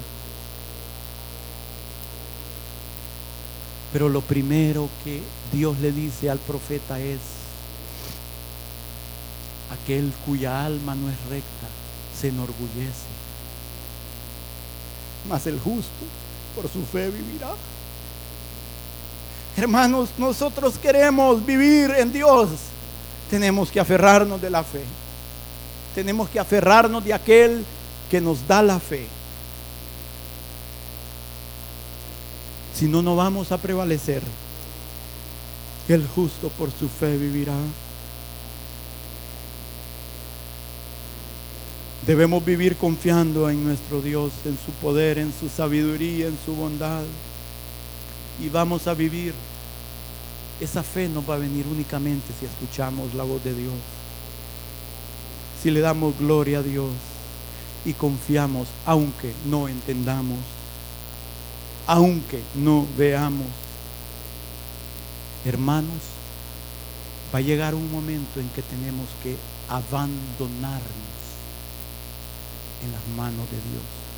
Pero lo primero que Dios le dice al profeta es, aquel cuya alma no es recta, se enorgullece. Mas el justo por su fe vivirá. Hermanos, nosotros queremos vivir en Dios. Tenemos que aferrarnos de la fe. Tenemos que aferrarnos de aquel que nos da la fe. Si no, no vamos a prevalecer. El justo por su fe vivirá. Debemos vivir confiando en nuestro Dios, en su poder, en su sabiduría, en su bondad. Y vamos a vivir. Esa fe nos va a venir únicamente si escuchamos la voz de Dios. Si le damos gloria a Dios y confiamos, aunque no entendamos, aunque no veamos. Hermanos, va a llegar un momento en que tenemos que abandonarnos en las manos de Dios.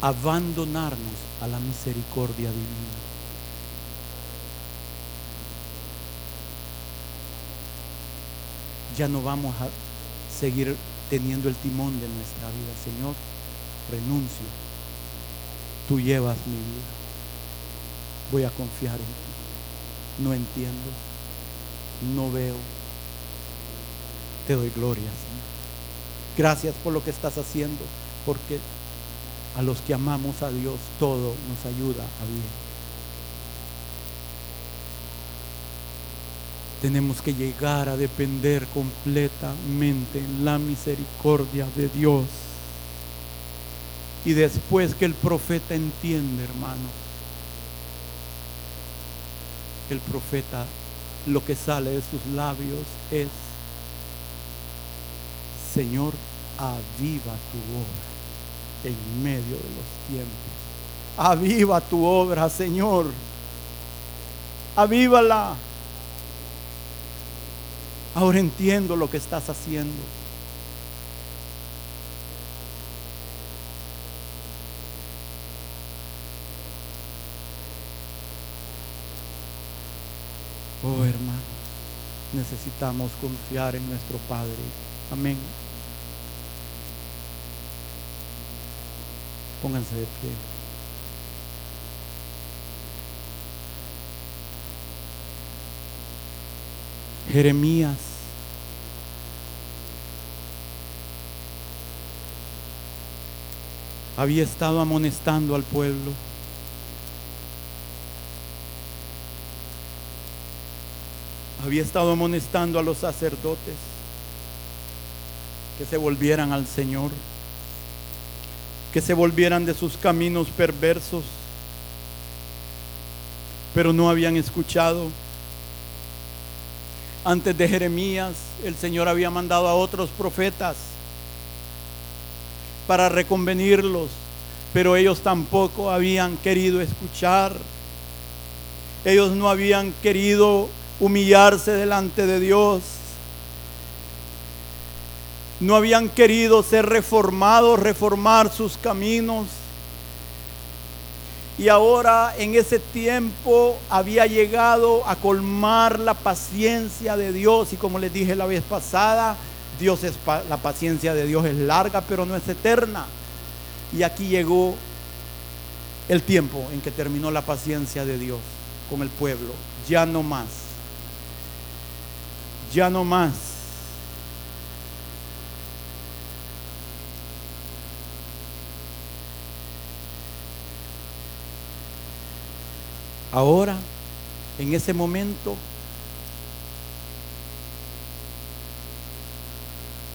Abandonarnos a la misericordia divina. Ya no vamos a seguir teniendo el timón de nuestra vida. Señor, renuncio. Tú llevas mi vida. Voy a confiar en ti. No entiendo. No veo te doy gloria, Señor. Gracias por lo que estás haciendo, porque a los que amamos a Dios todo nos ayuda a bien. Tenemos que llegar a depender completamente en la misericordia de Dios. Y después que el profeta entiende, hermano, el profeta lo que sale de sus labios es Señor, aviva tu obra en medio de los tiempos. Aviva tu obra, Señor. Avívala. Ahora entiendo lo que estás haciendo. Oh hermanos, necesitamos confiar en nuestro Padre. Amén. Pónganse de pie. Jeremías había estado amonestando al pueblo. Había estado amonestando a los sacerdotes que se volvieran al Señor que se volvieran de sus caminos perversos, pero no habían escuchado. Antes de Jeremías, el Señor había mandado a otros profetas para reconvenirlos, pero ellos tampoco habían querido escuchar. Ellos no habían querido humillarse delante de Dios. No habían querido ser reformados, reformar sus caminos. Y ahora en ese tiempo había llegado a colmar la paciencia de Dios. Y como les dije la vez pasada, Dios es la paciencia de Dios es larga, pero no es eterna. Y aquí llegó el tiempo en que terminó la paciencia de Dios con el pueblo. Ya no más. Ya no más. Ahora, en ese momento,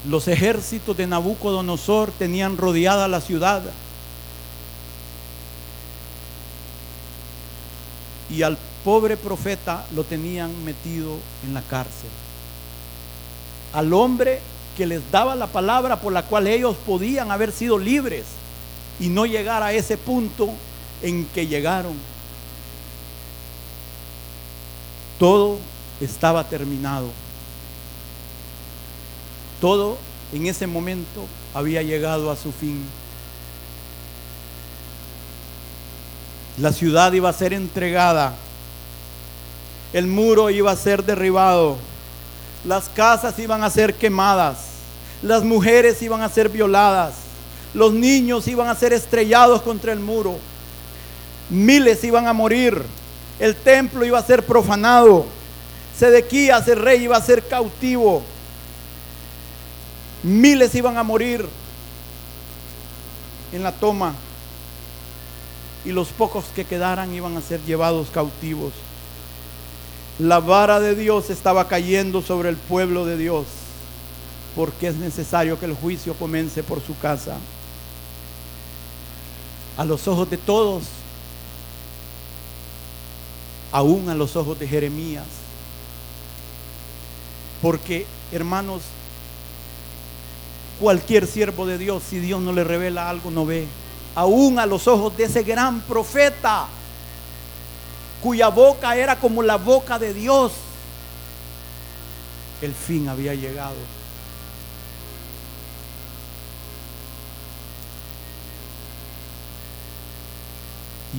los ejércitos de Nabucodonosor tenían rodeada la ciudad. Y al pobre profeta lo tenían metido en la cárcel. Al hombre que les daba la palabra por la cual ellos podían haber sido libres y no llegar a ese punto en que llegaron todo estaba terminado. Todo en ese momento había llegado a su fin. La ciudad iba a ser entregada. El muro iba a ser derribado. Las casas iban a ser quemadas. Las mujeres iban a ser violadas. Los niños iban a ser estrellados contra el muro. Miles iban a morir el templo iba a ser profanado. Sedequías, el rey, iba a ser cautivo. Miles iban a morir en la toma. Y los pocos que quedaran iban a ser llevados cautivos. La vara de Dios estaba cayendo sobre el pueblo de Dios. Porque es necesario que el juicio comience por su casa. A los ojos de todos aún a los ojos de Jeremías. Porque, hermanos, cualquier siervo de Dios, si Dios no le revela algo, no ve. Aún a los ojos de ese gran profeta, cuya boca era como la boca de Dios, el fin había llegado.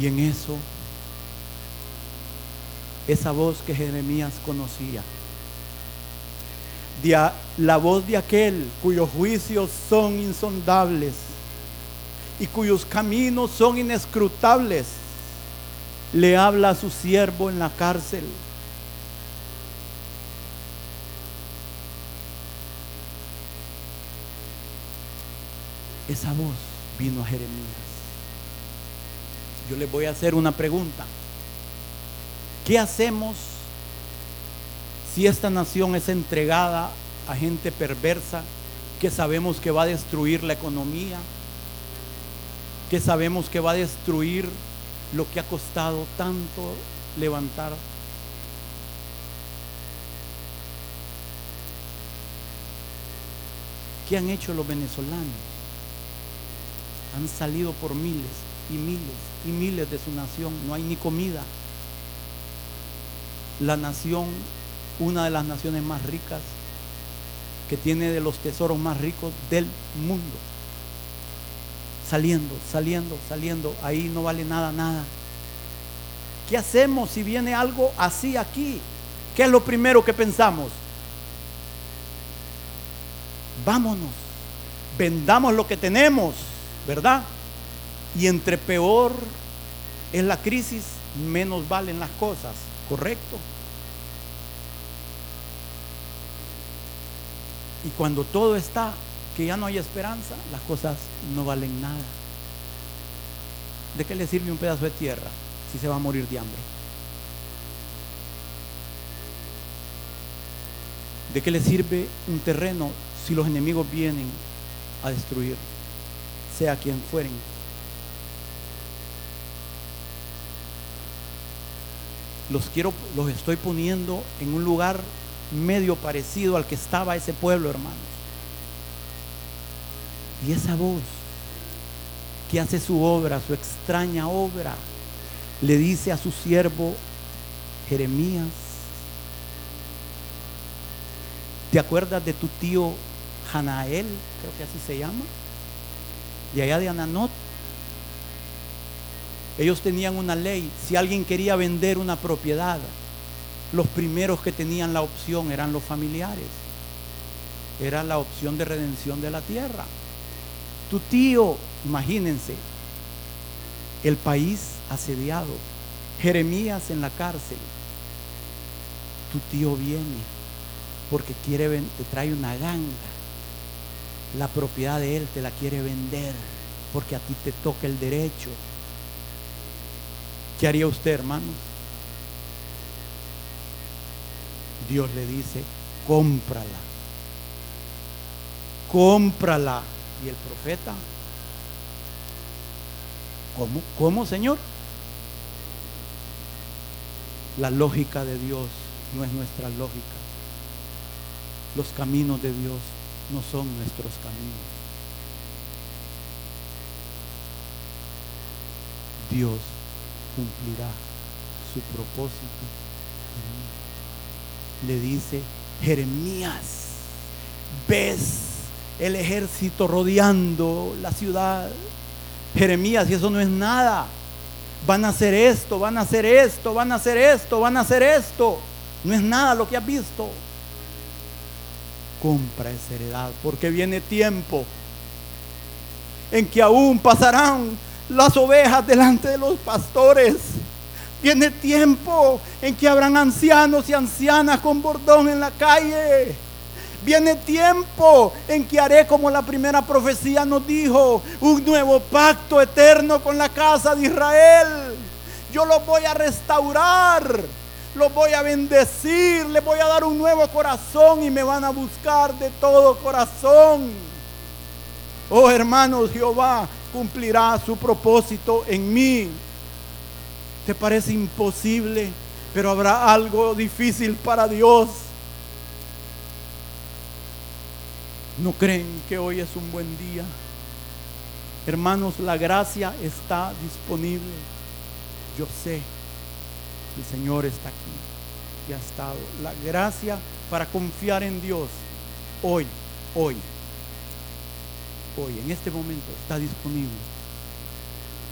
Y en eso esa voz que Jeremías conocía. la voz de aquel cuyos juicios son insondables y cuyos caminos son inescrutables, le habla a su siervo en la cárcel. Esa voz vino a Jeremías. Yo les voy a hacer una pregunta. ¿Qué hacemos si esta nación es entregada a gente perversa que sabemos que va a destruir la economía? Que sabemos que va a destruir lo que ha costado tanto levantar. ¿Qué han hecho los venezolanos? Han salido por miles y miles y miles de su nación. No hay ni comida la nación, una de las naciones más ricas, que tiene de los tesoros más ricos del mundo. Saliendo, saliendo, saliendo, ahí no vale nada, nada. ¿Qué hacemos si viene algo así aquí? ¿Qué es lo primero que pensamos? Vámonos, vendamos lo que tenemos, ¿verdad? Y entre peor es la crisis, menos valen las cosas. ¿Correcto? Y cuando todo está, que ya no hay esperanza, las cosas no valen nada. ¿De qué le sirve un pedazo de tierra si se va a morir de hambre? ¿De qué le sirve un terreno si los enemigos vienen a destruir, sea quien fueren? Los quiero, los estoy poniendo en un lugar medio parecido al que estaba ese pueblo, hermanos. Y esa voz que hace su obra, su extraña obra, le dice a su siervo Jeremías, ¿te acuerdas de tu tío Hanael, creo que así se llama, y allá de Ananot. Ellos tenían una ley, si alguien quería vender una propiedad, los primeros que tenían la opción eran los familiares. Era la opción de redención de la tierra. Tu tío, imagínense, el país asediado, Jeremías en la cárcel. Tu tío viene porque quiere te trae una ganga. La propiedad de él te la quiere vender porque a ti te toca el derecho. ¿Qué haría usted, hermano? Dios le dice, cómprala. Cómprala. Y el profeta, ¿cómo? ¿Cómo, Señor? La lógica de Dios no es nuestra lógica. Los caminos de Dios no son nuestros caminos. Dios cumplirá su propósito. Le dice, Jeremías, ves el ejército rodeando la ciudad. Jeremías, y eso no es nada. Van a hacer esto, van a hacer esto, van a hacer esto, van a hacer esto. No es nada lo que has visto. Compra esa heredad, porque viene tiempo en que aún pasarán las ovejas delante de los pastores. Viene tiempo en que habrán ancianos y ancianas con bordón en la calle. Viene tiempo en que haré como la primera profecía nos dijo, un nuevo pacto eterno con la casa de Israel. Yo los voy a restaurar, los voy a bendecir, les voy a dar un nuevo corazón y me van a buscar de todo corazón. Oh hermanos, Jehová cumplirá su propósito en mí. ¿Te parece imposible? Pero habrá algo difícil para Dios. ¿No creen que hoy es un buen día? Hermanos, la gracia está disponible. Yo sé, el Señor está aquí y ha estado. La gracia para confiar en Dios hoy, hoy, hoy, en este momento está disponible.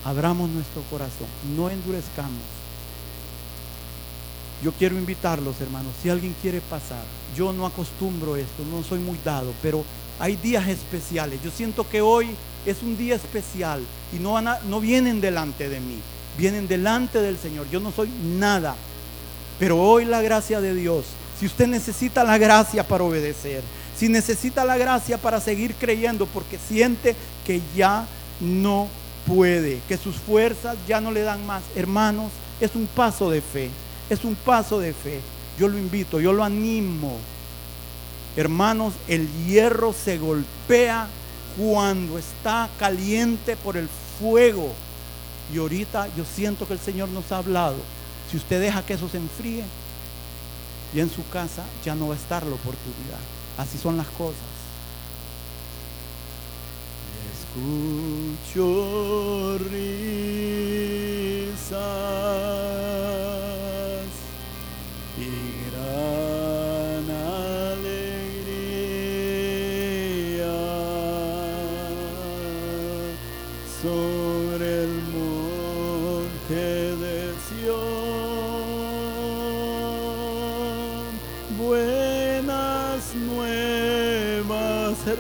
Abramos nuestro corazón, no endurezcamos. Yo quiero invitarlos, hermanos, si alguien quiere pasar, yo no acostumbro esto, no soy muy dado, pero hay días especiales. Yo siento que hoy es un día especial y no, no vienen delante de mí, vienen delante del Señor. Yo no soy nada, pero hoy la gracia de Dios, si usted necesita la gracia para obedecer, si necesita la gracia para seguir creyendo porque siente que ya no puede, que sus fuerzas ya no le dan más, hermanos, es un paso de fe, es un paso de fe. Yo lo invito, yo lo animo. Hermanos, el hierro se golpea cuando está caliente por el fuego. Y ahorita yo siento que el Señor nos ha hablado. Si usted deja que eso se enfríe, y en su casa ya no va a estar la oportunidad. Así son las cosas. Escucho risas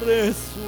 resto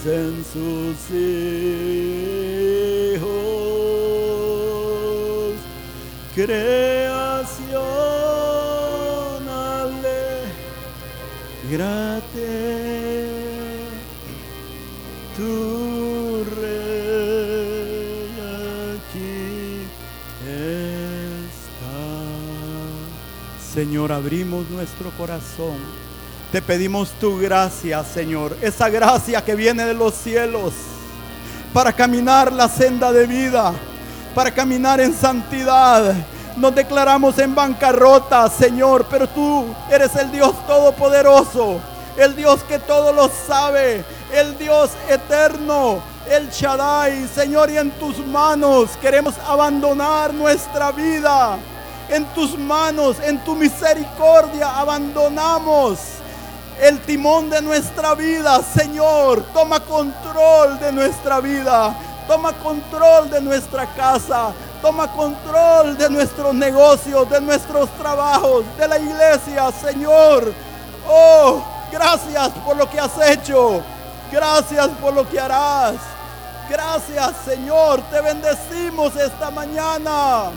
aparecen sus hijos. creación alegrate, tu rey aquí está. Señor, abrimos nuestro corazón. Te pedimos tu gracia, Señor, esa gracia que viene de los cielos para caminar la senda de vida, para caminar en santidad. Nos declaramos en bancarrota, Señor, pero tú eres el Dios todopoderoso, el Dios que todo lo sabe, el Dios eterno, el Shaddai, Señor, y en tus manos queremos abandonar nuestra vida. En tus manos, en tu misericordia, abandonamos el timón de nuestra vida, Señor. Toma control de nuestra vida. Toma control de nuestra casa. Toma control de nuestros negocios, de nuestros trabajos, de la iglesia, Señor. Oh, gracias por lo que has hecho. Gracias por lo que harás. Gracias, Señor. Te bendecimos esta mañana.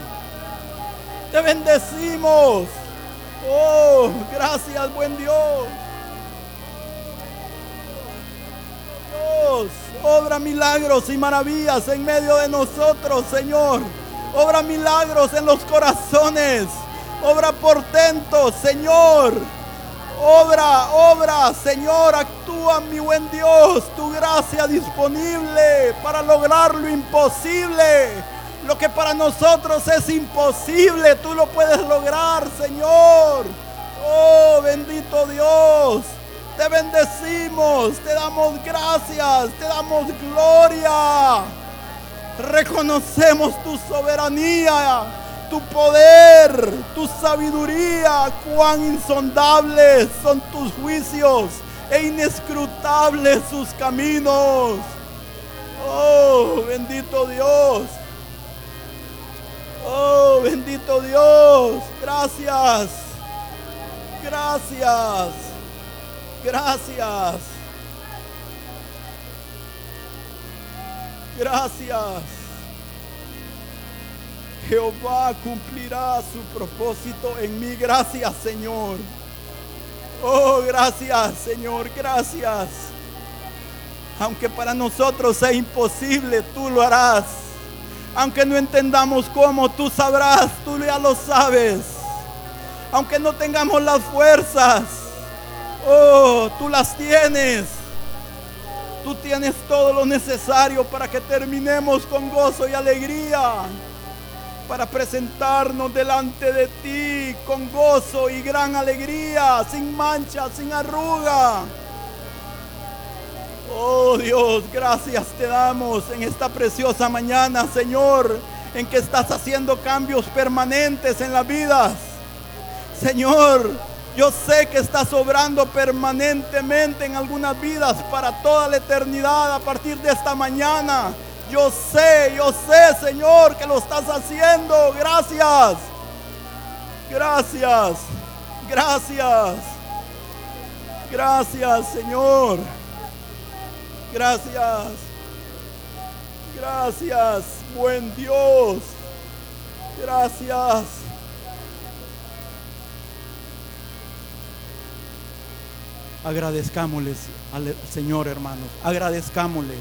Te bendecimos. Oh, gracias, buen Dios. Dios, obra milagros y maravillas en medio de nosotros, Señor. Obra milagros en los corazones. Obra portentos, Señor. Obra, obra, Señor, actúa, mi buen Dios, tu gracia disponible para lograr lo imposible. Lo que para nosotros es imposible, tú lo puedes lograr, Señor. Oh, bendito Dios. Te bendecimos, te damos gracias, te damos gloria. Reconocemos tu soberanía, tu poder, tu sabiduría, cuán insondables son tus juicios e inescrutables sus caminos. Oh, bendito Dios. Oh, bendito Dios. Gracias. Gracias. Gracias. Gracias. Jehová cumplirá su propósito en mí. Gracias, Señor. Oh, gracias, Señor. Gracias. Aunque para nosotros sea imposible, tú lo harás. Aunque no entendamos cómo, tú sabrás, tú ya lo sabes. Aunque no tengamos las fuerzas, Oh, tú las tienes. Tú tienes todo lo necesario para que terminemos con gozo y alegría. Para presentarnos delante de ti con gozo y gran alegría, sin mancha, sin arruga. Oh Dios, gracias te damos en esta preciosa mañana, Señor, en que estás haciendo cambios permanentes en las vidas. Señor, yo sé que estás obrando permanentemente en algunas vidas para toda la eternidad a partir de esta mañana. Yo sé, yo sé, Señor, que lo estás haciendo. Gracias. Gracias. Gracias. Gracias, Señor. Gracias. Gracias, buen Dios. Gracias. Agradezcámosle al Señor, hermanos. Agradezcámosle.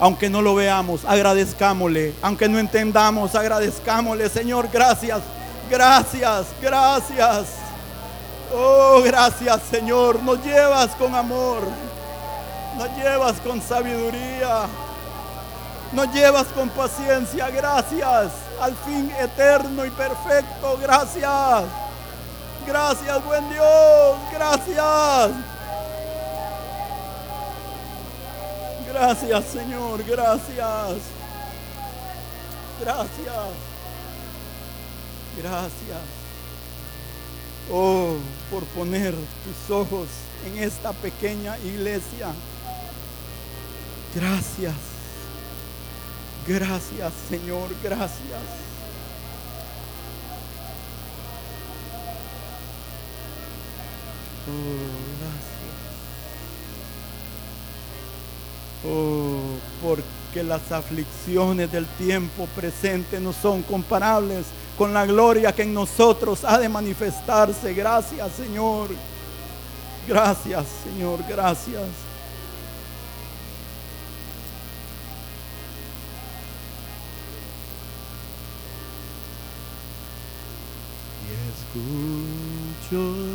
Aunque no lo veamos, agradezcámosle. Aunque no entendamos, agradezcámosle. Señor, gracias. Gracias, gracias. Oh, gracias, Señor. Nos llevas con amor. Nos llevas con sabiduría. Nos llevas con paciencia. Gracias. Al fin eterno y perfecto. Gracias. Gracias, buen Dios. Gracias. Gracias, Señor. Gracias. Gracias. Gracias. Oh, por poner tus ojos en esta pequeña iglesia. Gracias. Gracias, Señor. Gracias. Oh, oh, porque las aflicciones del tiempo presente no son comparables con la gloria que en nosotros ha de manifestarse. Gracias, Señor. Gracias, Señor. Gracias. Y escucho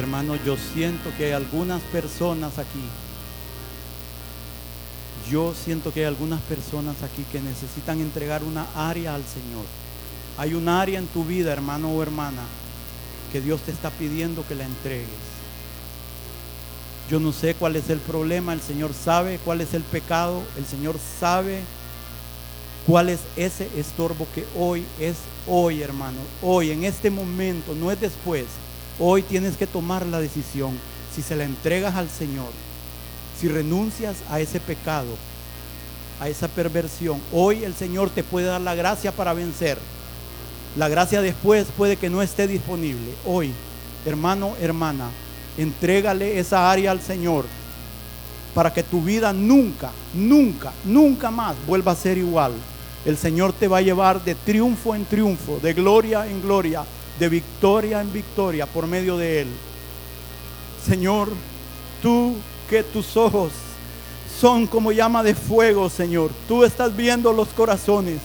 Hermano, yo siento que hay algunas personas aquí. Yo siento que hay algunas personas aquí que necesitan entregar una área al Señor. Hay un área en tu vida, hermano o hermana, que Dios te está pidiendo que la entregues. Yo no sé cuál es el problema, el Señor sabe cuál es el pecado, el Señor sabe cuál es ese estorbo que hoy es hoy, hermano. Hoy, en este momento, no es después. Hoy tienes que tomar la decisión. Si se la entregas al Señor, si renuncias a ese pecado, a esa perversión, hoy el Señor te puede dar la gracia para vencer. La gracia después puede que no esté disponible. Hoy, hermano, hermana, entrégale esa área al Señor para que tu vida nunca, nunca, nunca más vuelva a ser igual. El Señor te va a llevar de triunfo en triunfo, de gloria en gloria, de victoria en victoria por medio de Él. Señor, tú que tus ojos son como llama de fuego, Señor. Tú estás viendo los corazones.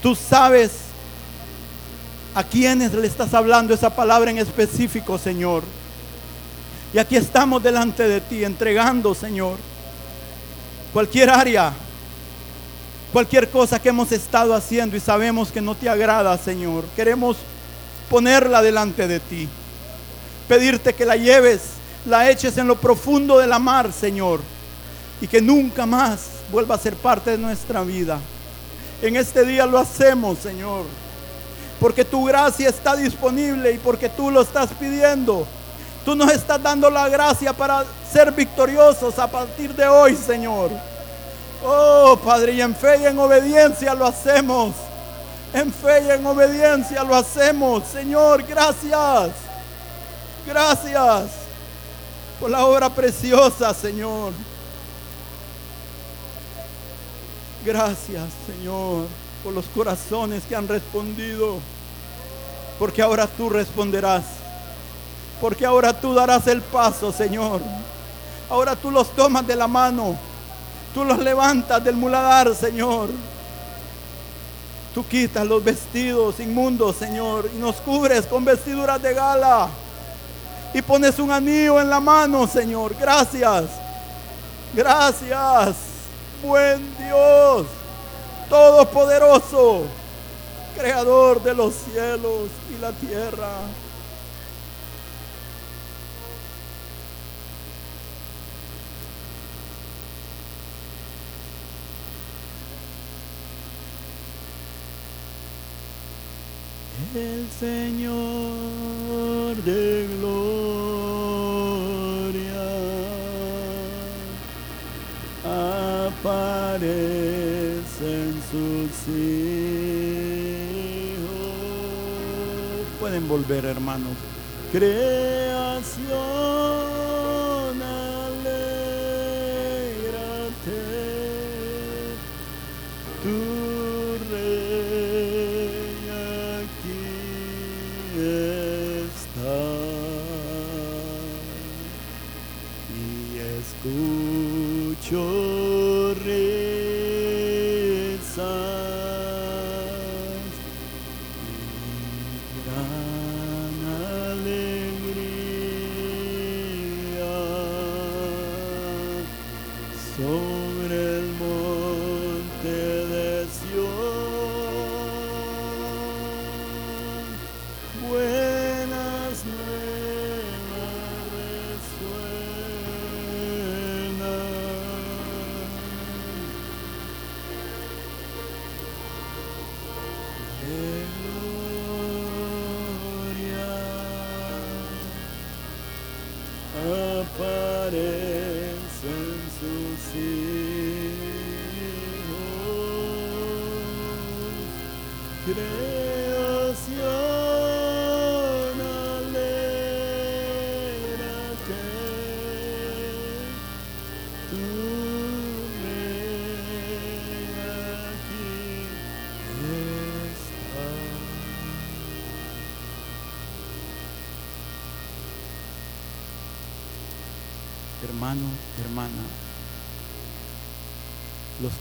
Tú sabes a quienes le estás hablando esa palabra en específico, Señor. Y aquí estamos delante de ti, entregando, Señor, cualquier área, cualquier cosa que hemos estado haciendo y sabemos que no te agrada, Señor. Queremos ponerla delante de ti. Pedirte que la lleves, la eches en lo profundo de la mar, Señor. Y que nunca más vuelva a ser parte de nuestra vida. En este día lo hacemos, Señor. Porque tu gracia está disponible y porque tú lo estás pidiendo. Tú nos estás dando la gracia para ser victoriosos a partir de hoy, Señor. Oh, Padre, y en fe y en obediencia lo hacemos. En fe y en obediencia lo hacemos. Señor, gracias. Gracias por la obra preciosa, Señor. Gracias, Señor, por los corazones que han respondido. Porque ahora tú responderás. Porque ahora tú darás el paso, Señor. Ahora tú los tomas de la mano. Tú los levantas del muladar, Señor. Tú quitas los vestidos inmundos, Señor, y nos cubres con vestiduras de gala. Y pones un anillo en la mano, Señor. Gracias. Gracias. Buen Dios. Todopoderoso. Creador de los cielos y la tierra. El Señor de gloria aparece en sus hijos. Pueden volver, hermanos. Creación, mucho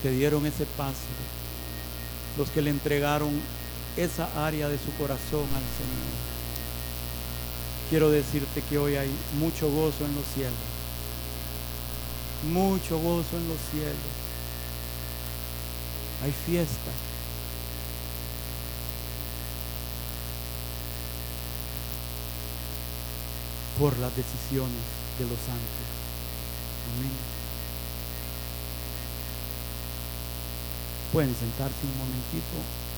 que dieron ese paso, los que le entregaron esa área de su corazón al Señor. Quiero decirte que hoy hay mucho gozo en los cielos. Mucho gozo en los cielos. Hay fiesta. Por las decisiones de los santos. Amén. Pueden sentarse un momentito.